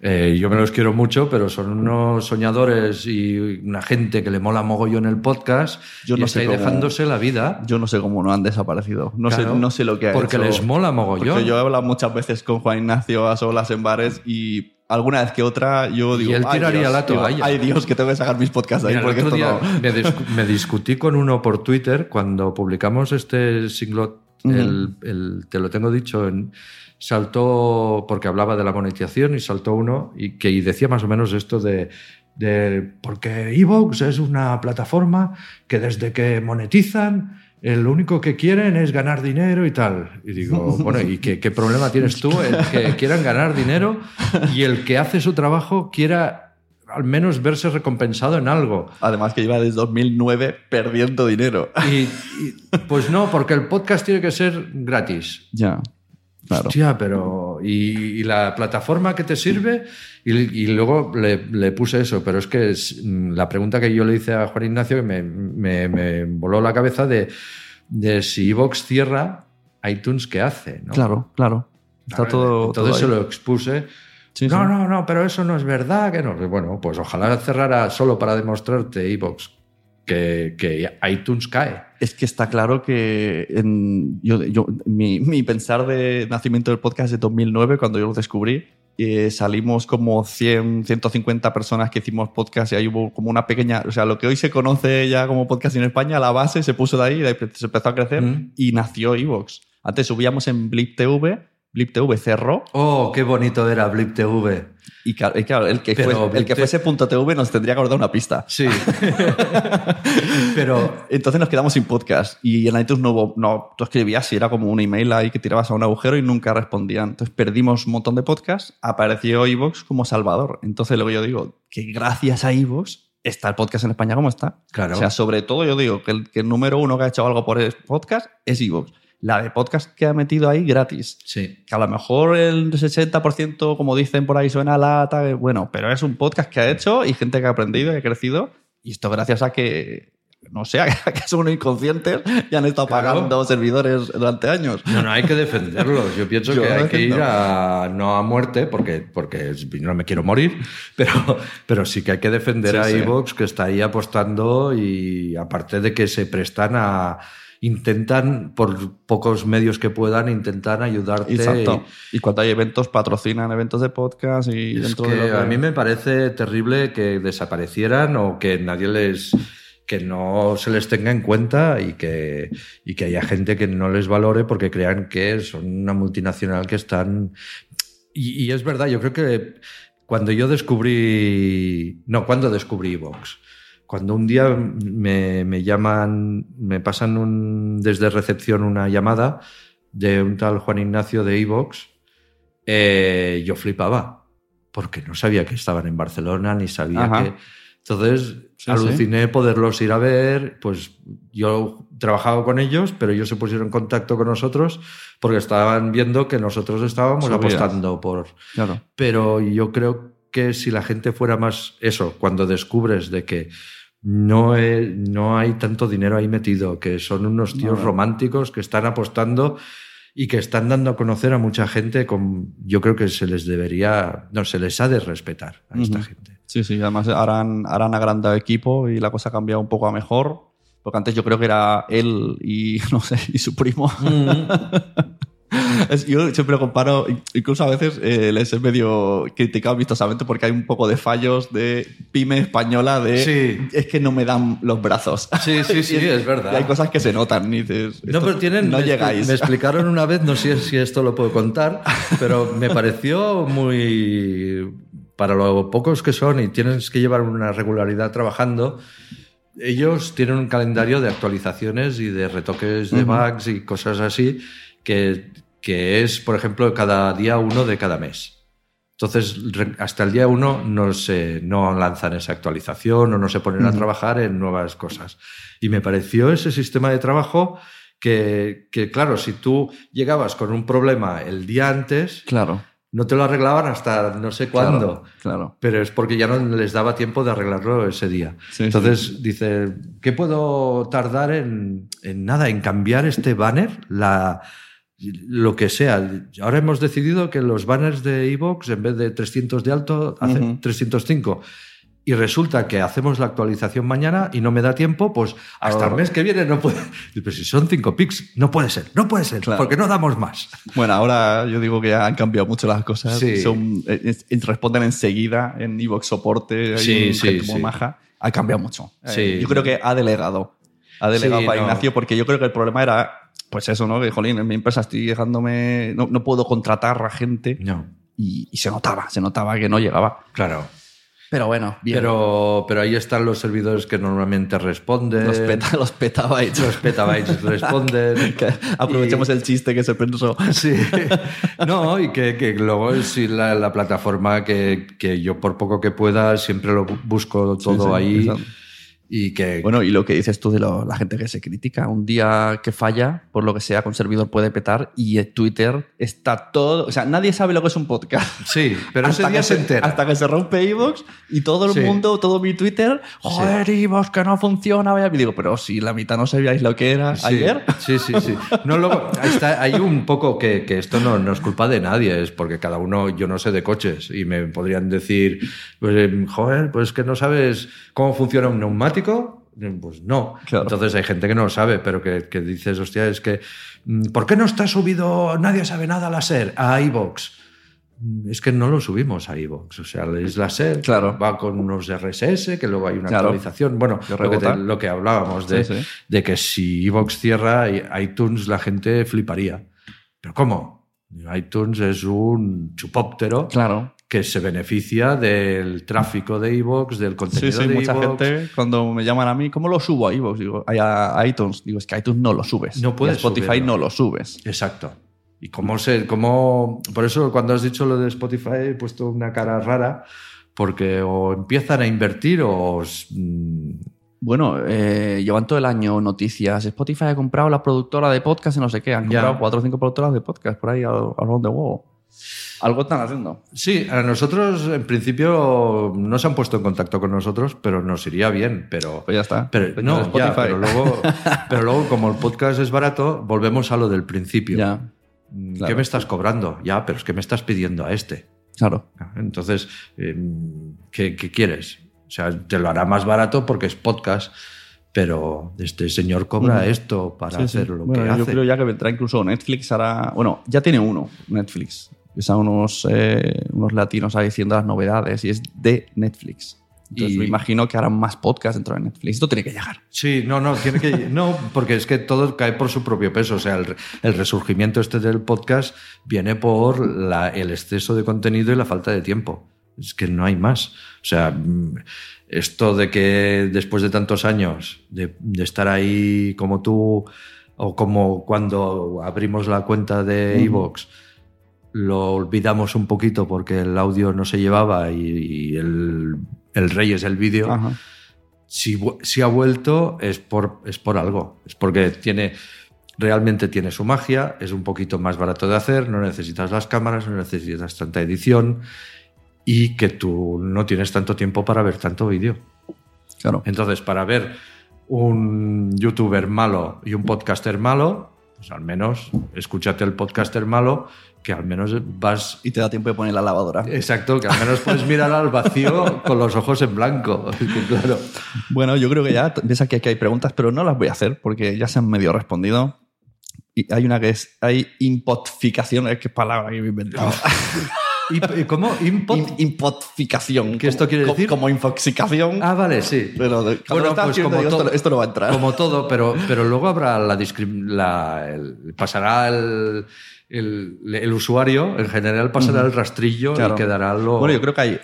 eh, yo me los quiero mucho, pero son unos soñadores y una gente que le mola mogollón el podcast Yo y no está sé ahí cómo- dejándose la vida. Yo no sé cómo no han desaparecido. No, Claro, sé, no sé lo que ha Porque hecho. les mola mogollón. Porque yo he hablado muchas veces con Juan Ignacio a solas en bares y alguna vez que otra yo digo. él "Ay, tiraría Dios", la digo, toalla. Ay Dios, que tengo que sacar mis podcasts ahí Mira, el porque otro esto día no. me, dis- me discutí con uno por Twitter cuando publicamos este singlot, el- te lo tengo dicho, en, saltó porque hablaba de la monetización y saltó uno y que y decía más o menos esto de, de porque Evox es una plataforma que desde que monetizan eh, lo único que quieren es ganar dinero y tal. Y digo, bueno, ¿y qué, qué problema tienes tú el que quieran ganar dinero y el que hace su trabajo quiera al menos verse recompensado en algo? Además que lleva desde 2009 perdiendo dinero. Y, y- pues no, porque el podcast tiene que ser gratis. ya, claro. Hostia, pero. Y, y la plataforma que te sirve. Y, y luego le, le puse eso, pero es que es, mm, la pregunta que yo le hice a Juan Ignacio que me, me- me voló la cabeza de, de si Evox cierra, iTunes, ¿qué hace? ¿no? Claro, claro. Está todo. Entonces todo se lo expuse. Sí, no, sí. no, no, pero eso no es verdad. Que no. Bueno, pues ojalá cerrara solo para demostrarte, Evox, que, que iTunes cae. Es que está claro que en- yo, yo- mi, mi pensar de nacimiento del podcast de 2009, cuando yo lo descubrí. eh, salimos como 100, 150 personas que hicimos podcast y ahí hubo como una pequeña, o sea, lo que hoy se conoce ya como podcast en España, la base se puso de ahí, de ahí se empezó a crecer Mm. y nació Evox. Antes subíamos en Blip TV, Blip TV cerró Oh, qué bonito era Blip TV. y claro, y claro, el que, Pero fuese, el que fuese punto .tv nos tendría que haber dado una pista. Sí. Pero Entonces nos quedamos sin podcast y en iTunes no hubo, no, tú escribías y era como un email ahí que tirabas a un agujero y nunca respondían. Entonces perdimos un montón de podcasts, apareció iVoox como salvador. Entonces luego yo digo que gracias a iVoox está el podcast en España como está. Claro. O sea, sobre todo yo digo que el, que el número uno que ha hecho algo por el podcast es iVoox. La de podcast que ha metido ahí gratis. sí. Que a lo mejor el 60%, como dicen por ahí, suena a lata. Bueno, pero es un podcast que ha hecho y gente que ha aprendido y ha crecido. Y esto gracias a que, no sé, a que son inconscientes y han estado Claro. pagando servidores durante años. No, no, hay que defenderlos. Yo pienso Yo que hay que ir a, no a muerte, porque, porque no me quiero morir, pero, pero sí que hay que defender Sí, a sí. Evox, que está ahí apostando y aparte de que se prestan a... Intentan, por pocos medios que puedan, intentan ayudarte. Exacto. Y cuando hay eventos, patrocinan eventos de podcast y Es dentro que de lo que- a mí me parece terrible que desaparecieran o que nadie les que no se les tenga en cuenta y que, y que haya gente que no les valore porque crean que son una multinacional que están... Y, y es verdad, yo creo que cuando yo descubrí... No, cuando descubrí Vox. Cuando un día me, me llaman, me pasan un, desde recepción una llamada de un tal Juan Ignacio de Evox, eh, yo flipaba, porque no sabía que estaban en Barcelona, ni sabía Ajá. que... Entonces Sí, aluciné poderlos ir a ver, pues yo trabajaba con ellos, pero ellos se pusieron en contacto con nosotros porque estaban viendo que nosotros estábamos apostando por... Claro. Pero yo creo que si la gente fuera más eso, cuando descubres de que no, no hay tanto dinero ahí metido, que son unos tíos románticos que están apostando y que están dando a conocer a mucha gente, con, yo creo que se les debería, no, se les ha de respetar a esta gente. Sí, sí, además harán, harán agrandado equipo y la cosa ha cambiado un poco a mejor. Porque antes yo creo que era él y, no sé, y su primo. Es- yo siempre lo comparo, incluso a veces eh, les he medio criticado vistosamente porque hay un poco de fallos de pyme española de Sí. es que no me dan los brazos. Sí, sí, sí, Y es verdad. Y hay cosas que se notan. y dices, No, pero tienen. No me, llegáis. Me explicaron una vez, no sé si esto lo puedo contar, pero me pareció muy. Para lo pocos que son y tienes que llevar una regularidad trabajando, ellos tienen un calendario de actualizaciones y de retoques de bugs y cosas así, que, que es, por ejemplo, cada día uno de cada mes. Entonces, hasta el día uno no, se, no lanzan esa actualización o no se ponen a trabajar en nuevas cosas. Y me pareció ese sistema de trabajo que, que, claro, si tú llegabas con un problema el día antes, Claro. no te lo arreglaban hasta no sé cuándo. Claro. claro. Pero es porque ya no les daba tiempo de arreglarlo ese día. Sí, Entonces dice, ¿qué puedo tardar en, en nada, en cambiar este banner? La, lo que sea. Ahora hemos decidido que los banners de Evox, en vez de 300 de alto, hacen Ujú. 305. Y resulta que hacemos la actualización mañana y no me da tiempo, pues hasta Ahora- el mes que viene no puede. Pero si son 5 pics, no puede ser, no puede ser, Claro. porque no damos más. Bueno, ahora yo digo que han cambiado mucho las cosas. Sí. Son, eh, responden enseguida en Evox Soporte. Sí, sí, sí. maja. Ha cambiado mucho. Eh, Sí. yo creo que ha delegado. Ha delegado para no. Ignacio porque yo creo que el problema era, pues eso, ¿no? Que, jolín, en mi empresa estoy dejándome... No, no puedo contratar a gente. No, Y, y se notaba, se notaba que no llegaba. claro. Pero bueno, bien. Pero, pero ahí están los servidores que normalmente responden. los, peta, los petabytes. Los petabytes responden. Que aprovechemos Y- el chiste que se pensó. Sí. No, y que, que luego sí la, la plataforma que, que yo por poco que pueda siempre lo bu- busco todo sí, ahí. exacto. Y que. Bueno, y lo que dices tú de lo- la gente que se critica, un día que falla, por lo que sea, con servidor puede petar y Twitter está todo, o sea, nadie sabe lo que es un podcast. sí, pero ese día se entera. Hasta que se rompe Evox y todo el Sí. mundo, todo mi Twitter, joder, Evox, que no funciona, vaya. Y digo, pero si la mitad no sabíais lo que era Sí, ayer. Sí, sí, sí. No, luego, está, hay un poco que, que esto no, no es culpa de nadie, es porque cada uno, yo no sé de coches y me podrían decir, pues, eh, joder, pues que no sabes cómo funciona un neumático. Pues no. Claro. Entonces hay gente que no lo sabe, pero que, que dices, hostia, es que, mm, ¿por qué no está subido Nadie sabe nada a la SER, a iVox? Mm, Es que no lo subimos a iVox. O sea, es la SER, Claro. va con unos RSS, que luego hay una Claro. actualización. Bueno, lo que, te- lo que hablábamos de, Sí, sí. de que si iVox cierra, iTunes la gente fliparía. ¿Pero cómo? iTunes es un chupóptero Claro. Que se beneficia del tráfico de iVoox, del Sí, contenido sí, de mucha gente cuando me llaman a mí, ¿cómo lo subo a iVoox? Digo, a, a iTunes. Digo, es que a iTunes no lo subes. No Y a puedes Spotify subirlo. no lo subes. Exacto. Y cómo se, cómo, por eso cuando has dicho lo de Spotify he puesto una cara rara, porque o empiezan a invertir o mm, Bueno, eh, llevan todo el año noticias. Spotify ha comprado la productora de podcast y no sé qué. Han Ya. comprado cuatro o cinco productoras de podcast por ahí around the world. Algo están haciendo. Sí, a nosotros en principio no se han puesto en contacto con nosotros, pero nos iría bien. Pero, Pues ya está. pero no, ya, pero, luego, pero luego, como el podcast es barato, volvemos a lo del principio. Ya, Mm, ¿Qué claro. me estás cobrando? Ya, pero es que me estás pidiendo a este. claro. Entonces, eh, ¿qué, qué quieres? O sea, te lo hará más barato porque es podcast, pero este señor cobra esto para Sí, sí. hacer lo Bueno, que yo hace. creo ya que vendrá incluso Netflix hará. Bueno, ya tiene uno, Netflix. Que son unos, eh, unos latinos ahí diciendo las novedades y es de Netflix. Entonces Y- me imagino que harán más podcasts dentro de Netflix. Esto tiene que llegar. Sí, no, no, tiene que. No, porque es que todo cae por su propio peso. O sea, el, el resurgimiento este del podcast viene por la- el exceso de contenido y la falta de tiempo. Es que no hay más. O sea, mm, esto de que después de tantos años de, de estar ahí como tú, o como cuando abrimos la cuenta de. Evox, lo olvidamos un poquito porque el audio no se llevaba y, y el, el rey es el vídeo si, ha vuelto es por, es por algo. Es porque tiene, realmente tiene su magia, es un poquito más barato de hacer, no necesitas las cámaras, no necesitas tanta edición y que tú no tienes tanto tiempo para ver tanto vídeo. Claro. Entonces, para ver un youtuber malo y un podcaster malo, pues al menos escúchate el podcaster malo, que al menos vas Y te da tiempo de poner la lavadora. Exacto, que al menos puedes mirar al vacío con los ojos en blanco. Es que, claro. Bueno, yo creo que ya ves aquí que hay preguntas, pero no las voy a hacer porque ya se han medio respondido. Y hay una que es, hay impotficación, es que palabra que me he inventado. ¿Y, y cómo? ¿Impot? Impotficación. ¿Qué esto quiere Como- decir? Como infoxicación. Ah, vale, sí. Pero de- lo estaba escribiendo, digo, esto, esto no va a entrar. Como todo, pero, pero luego habrá la, la el- pasará el, el, el usuario, en general pasará el rastrillo Claro. y quedará lo. Bueno, yo creo que hay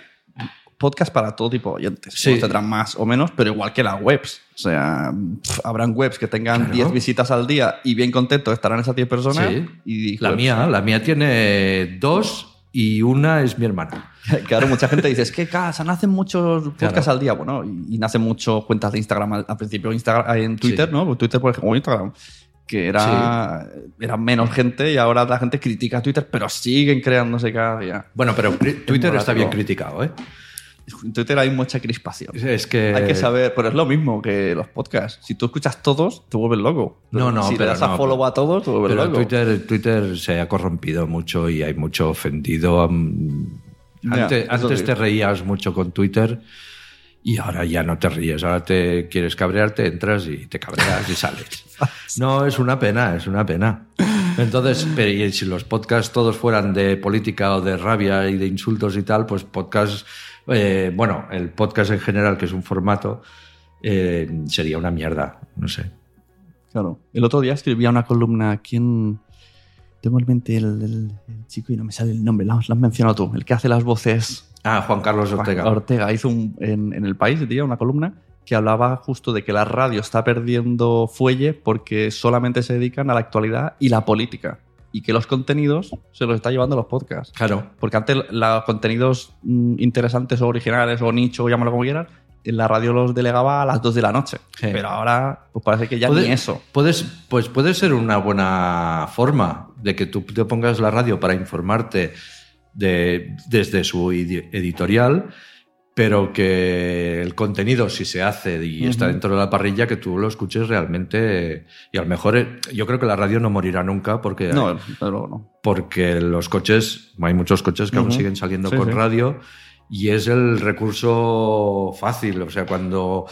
podcast para todo tipo de oyentes. Sí. Tendrán más o menos, pero igual que las webs. O sea, pf, habrán webs que tengan Claro. 10 visitas al día y bien contentos estarán esas 10 personas. Sí. Y la webs- mía, la mía tiene dos y una es mi hermana. Claro, mucha gente dice, es que casa, nacen muchos podcasts Claro. al día. Bueno, y, nacen muchos cuentas de Instagram al, al principio, Instagram, en Twitter, Sí. ¿no? Twitter, por ejemplo, o Instagram, que era, era menos gente y ahora la gente critica Twitter, pero siguen creándose cada día. Bueno, pero Twitter está bien criticado, ¿eh? En Twitter hay mucha crispación. Es que. Hay que saber, pero es lo mismo que los podcasts. Si tú escuchas todos, te vuelves loco. No, no, Si le pero das a follow a todos, te vuelves Pero loco. Twitter, Twitter se ha corrompido mucho y hay mucho ofendido. mm, Antes, antes te reías mucho con Twitter y ahora ya no te ríes. Ahora te quieres cabrearte, entras y te cabreas y sales. No, es una pena, es una pena. Entonces, pero y si los podcasts todos fueran de política o de rabia y de insultos y tal, pues podcast, eh, bueno, el podcast en general, que es un formato, eh, sería una mierda, no sé. Claro. El otro día escribía una columna. ¿Quién.? Tengo en mente el, el- el chico y no me sale el nombre. Lo has mencionado tú. El que hace las voces. Ah, Juan Carlos Ortega. Ortega hizo un- en, en El País, tío, una columna que hablaba justo de que la radio está perdiendo fuelle porque solamente se dedican a la actualidad y la política. Y que los contenidos se los está llevando los podcasts. Claro. Porque antes los contenidos mm, interesantes o originales o nicho, llámalo como quieras, en la radio los delegaba a las 2 de la noche. Sí. Pero ahora pues parece que ya Puede- ni eso. Puedes, pues puede ser una buena forma de que tú te pongas la radio para informarte de, desde su edi- editorial, pero que el contenido, si se hace y está dentro de la parrilla, que tú lo escuches realmente. Y a lo mejor eh, yo creo que la radio no morirá nunca porque, No, pero no. porque los coches, hay muchos coches que aún siguen saliendo Sí, con sí. radio y es el recurso fácil. O sea, cuando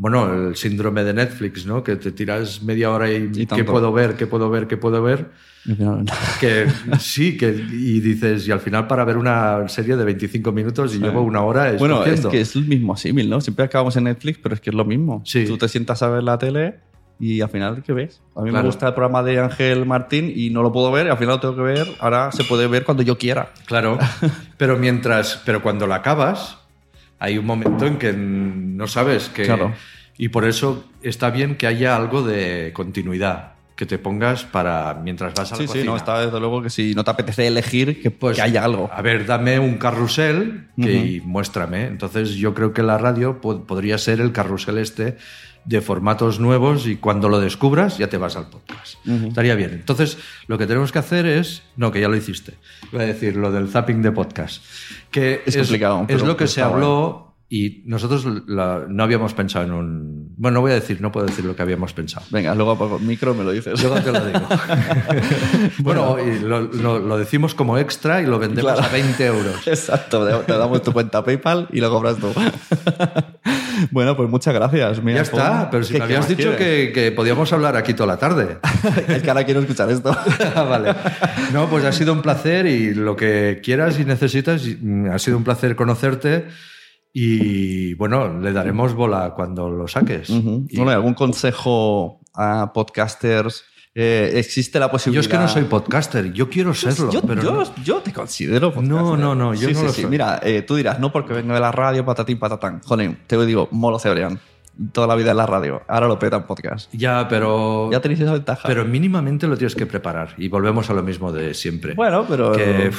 bueno, el síndrome de Netflix, ¿no? Que te tiras media hora y, Y ¿qué puedo ver? ¿Qué puedo ver? ¿Qué puedo ver? Que sí, que y dices, y al final para ver una serie de 25 minutos y llevo una hora Bueno, es que es el mismo símil, ¿no? Siempre acabamos en Netflix, pero es que es lo mismo. Sí. Tú te sientas a ver la tele y al final, ¿qué ves? A mí Claro. me gusta el programa de Ángel Martín y no lo puedo ver, y al final lo tengo que ver. Ahora se puede ver cuando yo quiera. Claro, pero mientras, pero cuando la acabas, hay un momento en que no sabes que... Claro. Y por eso está bien que haya algo de continuidad, que te pongas para mientras vas a la Sí, sí, no, está desde luego que si no te apetece elegir, que, Pues, que haya algo. A ver, dame un carrusel que, y muéstrame. Entonces yo creo que la radio po- podría ser el carrusel este de formatos nuevos y cuando lo descubras ya te vas al podcast. Estaría bien. Entonces lo que tenemos que hacer es... No, que ya lo hiciste. Voy a decir lo del zapping de podcast. Que Es complicado, Es lo que se habló y nosotros la- no habíamos pensado en un... Bueno, no voy a decir, no puedo decir lo que habíamos pensado. Venga, luego apago el micro me lo dices. Luego te lo digo. bueno, y lo, lo- lo decimos como extra y lo vendemos Claro. a 20 euros. Exacto, te- te damos tu cuenta PayPal y lo cobras tú. bueno, pues muchas gracias. Mira, Ya está, pero si ¿qué- me habías dicho que, que podíamos hablar aquí toda la tarde. es que ahora quiero escuchar esto. Ah, vale. No, pues ha sido un placer y lo que quieras y necesitas, mm, ha sido un placer conocerte y bueno, le daremos bola cuando lo saques. Y- Bueno, ¿y ¿algún consejo a podcasters? Eh, ¿Existe la yo posibilidad? es que no soy podcaster, yo quiero serlo, yo, pero yo- no. yo te considero podcaster. No, no, no, yo Sí, no sí, lo sí. soy. Mira, eh, tú dirás, no porque vengo de la radio, patatín, patatán. Joder, te digo, Molo Cebrián. Toda la vida en la radio. Ahora lo peta en podcast. Ya, pero... Ya tenéis esa ventaja. Pero mínimamente lo tienes que preparar y volvemos a lo mismo de siempre. Bueno, pero- Que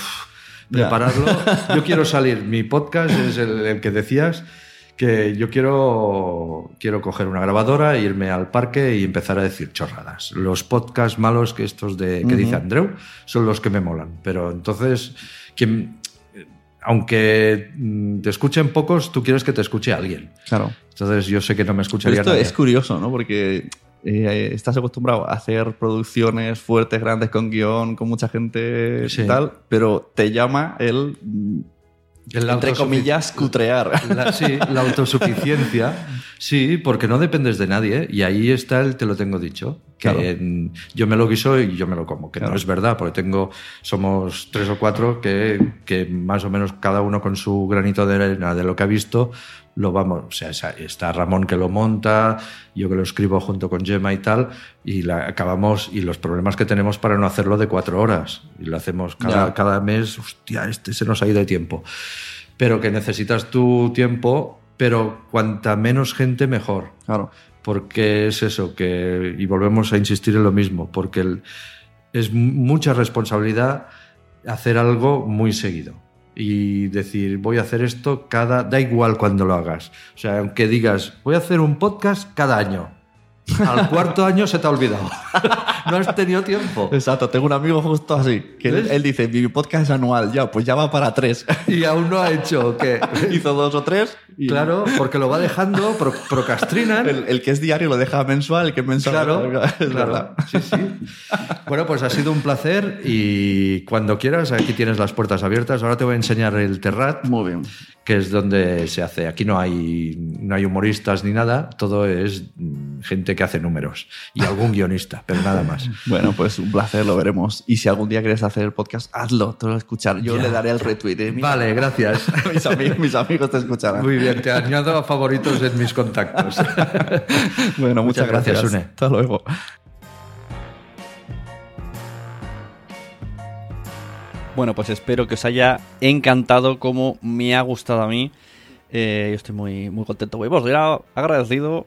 prepararlo. Yo quiero salir. Mi podcast es el, el que decías que yo quiero, quiero coger una grabadora, irme al parque y empezar a decir chorradas. Los podcasts malos que estos de que dice Andreu son los que me molan. Pero entonces, quien, aunque mm, te escuchen pocos, tú quieres que te escuche alguien. Claro. Entonces yo sé que no me Pero escucharía esto nadie. es curioso, ¿no? Porque eh, estás acostumbrado a hacer producciones fuertes, grandes, con guion, con mucha gente Sí. y tal, pero te llama el, El entre comillas, cutrear. La- sí, la autosuficiencia. Sí, porque no dependes de nadie. Y ahí está el te lo tengo dicho. Que Claro. en- yo me lo guiso y yo me lo como. Que Claro. no es verdad, porque tengo, somos tres o cuatro que, que más o menos cada uno con su granito de arena de lo que ha visto, lo vamos. O sea, está Ramón que lo monta, yo que lo escribo junto con Gemma y tal, y la acabamos. Y los problemas que tenemos para no hacerlo de cuatro horas. Y lo hacemos cada, Ya. cada mes, hostia, este se nos ha ido de tiempo pero que necesitas tu tiempo, pero cuanta menos gente mejor. Claro. Porque es eso, que, y volvemos a insistir en lo mismo, porque el- es mucha responsabilidad hacer algo muy seguido. Y decir, voy a hacer esto cada. Da igual cuando lo hagas. O sea, aunque digas, voy a hacer un podcast cada año. Al cuarto año se te ha olvidado. no has tenido tiempo. Exacto, tengo un amigo justo así, que él, él dice, mi podcast es anual, ya, pues ya va para tres. Y aún no ha hecho que. Hizo dos o tres. Y Claro, porque lo va dejando, pro- procrastinan. El, el que es diario lo deja mensual, el que es mensual. Claro, es claro. verdad. Sí, sí. Bueno, pues ha sido un placer y cuando quieras, aquí tienes las puertas abiertas. Ahora te voy a enseñar el Terrat, Muy bien. que es donde se hace. Aquí no hay, no hay humoristas ni nada, todo es gente que hace números y algún guionista, pero nada más. Bueno, pues un placer, lo veremos. Y si algún día quieres hacer el podcast, hazlo, te lo escuchar. Yo Ya. le daré el retweet. eh. Vale, gracias. mis, amigos, mis amigos te escucharán. Muy bien, te añado a favoritos en mis contactos. Bueno, muchas, Muchas gracias, gracias. Sune. Hasta luego. Bueno, pues espero que os haya encantado como me ha gustado a mí. Eh, yo estoy muy, muy contento, güey. Pues agradecido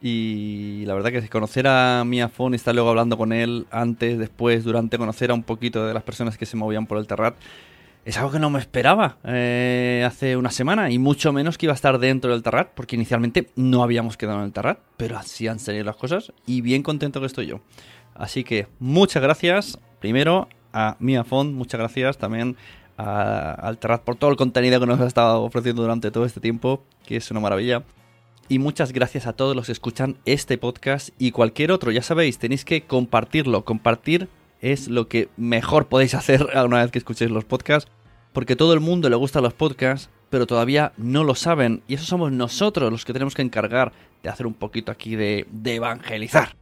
y la verdad que conocer a Mia Fon y estar luego hablando con él antes, después, durante, conocer a un poquito de las personas que se movían por el Terrat, es algo que no me esperaba eh, hace una semana y mucho menos que iba a estar dentro del Terrat, porque inicialmente no habíamos quedado en el Terrat, pero así han salido las cosas y bien contento que estoy yo. Así que muchas gracias, primero a Mia Font, muchas gracias también a- al Terrat por todo el contenido que nos ha estado ofreciendo durante todo este tiempo, que es una maravilla. Y muchas gracias a todos los que escuchan este podcast y cualquier otro. Ya sabéis, tenéis que compartirlo. Compartir es lo que mejor podéis hacer una vez que escuchéis los podcasts, porque todo el mundo le gustan los podcasts, pero todavía no lo saben. Y eso somos nosotros los que tenemos que encargar de hacer un poquito aquí de, de evangelizar.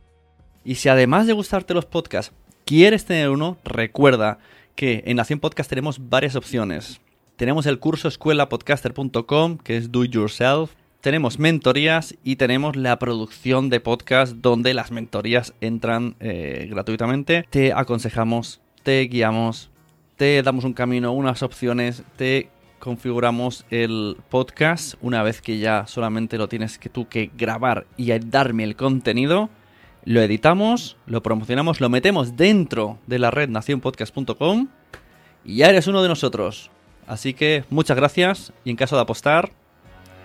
Y si además de gustarte los podcasts, quieres tener uno, recuerda que en Nación Podcast tenemos varias opciones. Tenemos el curso escuelapodcaster.com, que es do it yourself. Tenemos mentorías y tenemos la producción de podcast donde las mentorías entran eh, gratuitamente. Te aconsejamos, te guiamos, te damos un camino, unas opciones, te configuramos el podcast una vez que ya solamente lo tienes que tú que grabar y darme el contenido. Lo editamos, lo promocionamos, lo metemos dentro de la red nacionpodcast.com y ya eres uno de nosotros. Así que muchas gracias y en caso de apostar,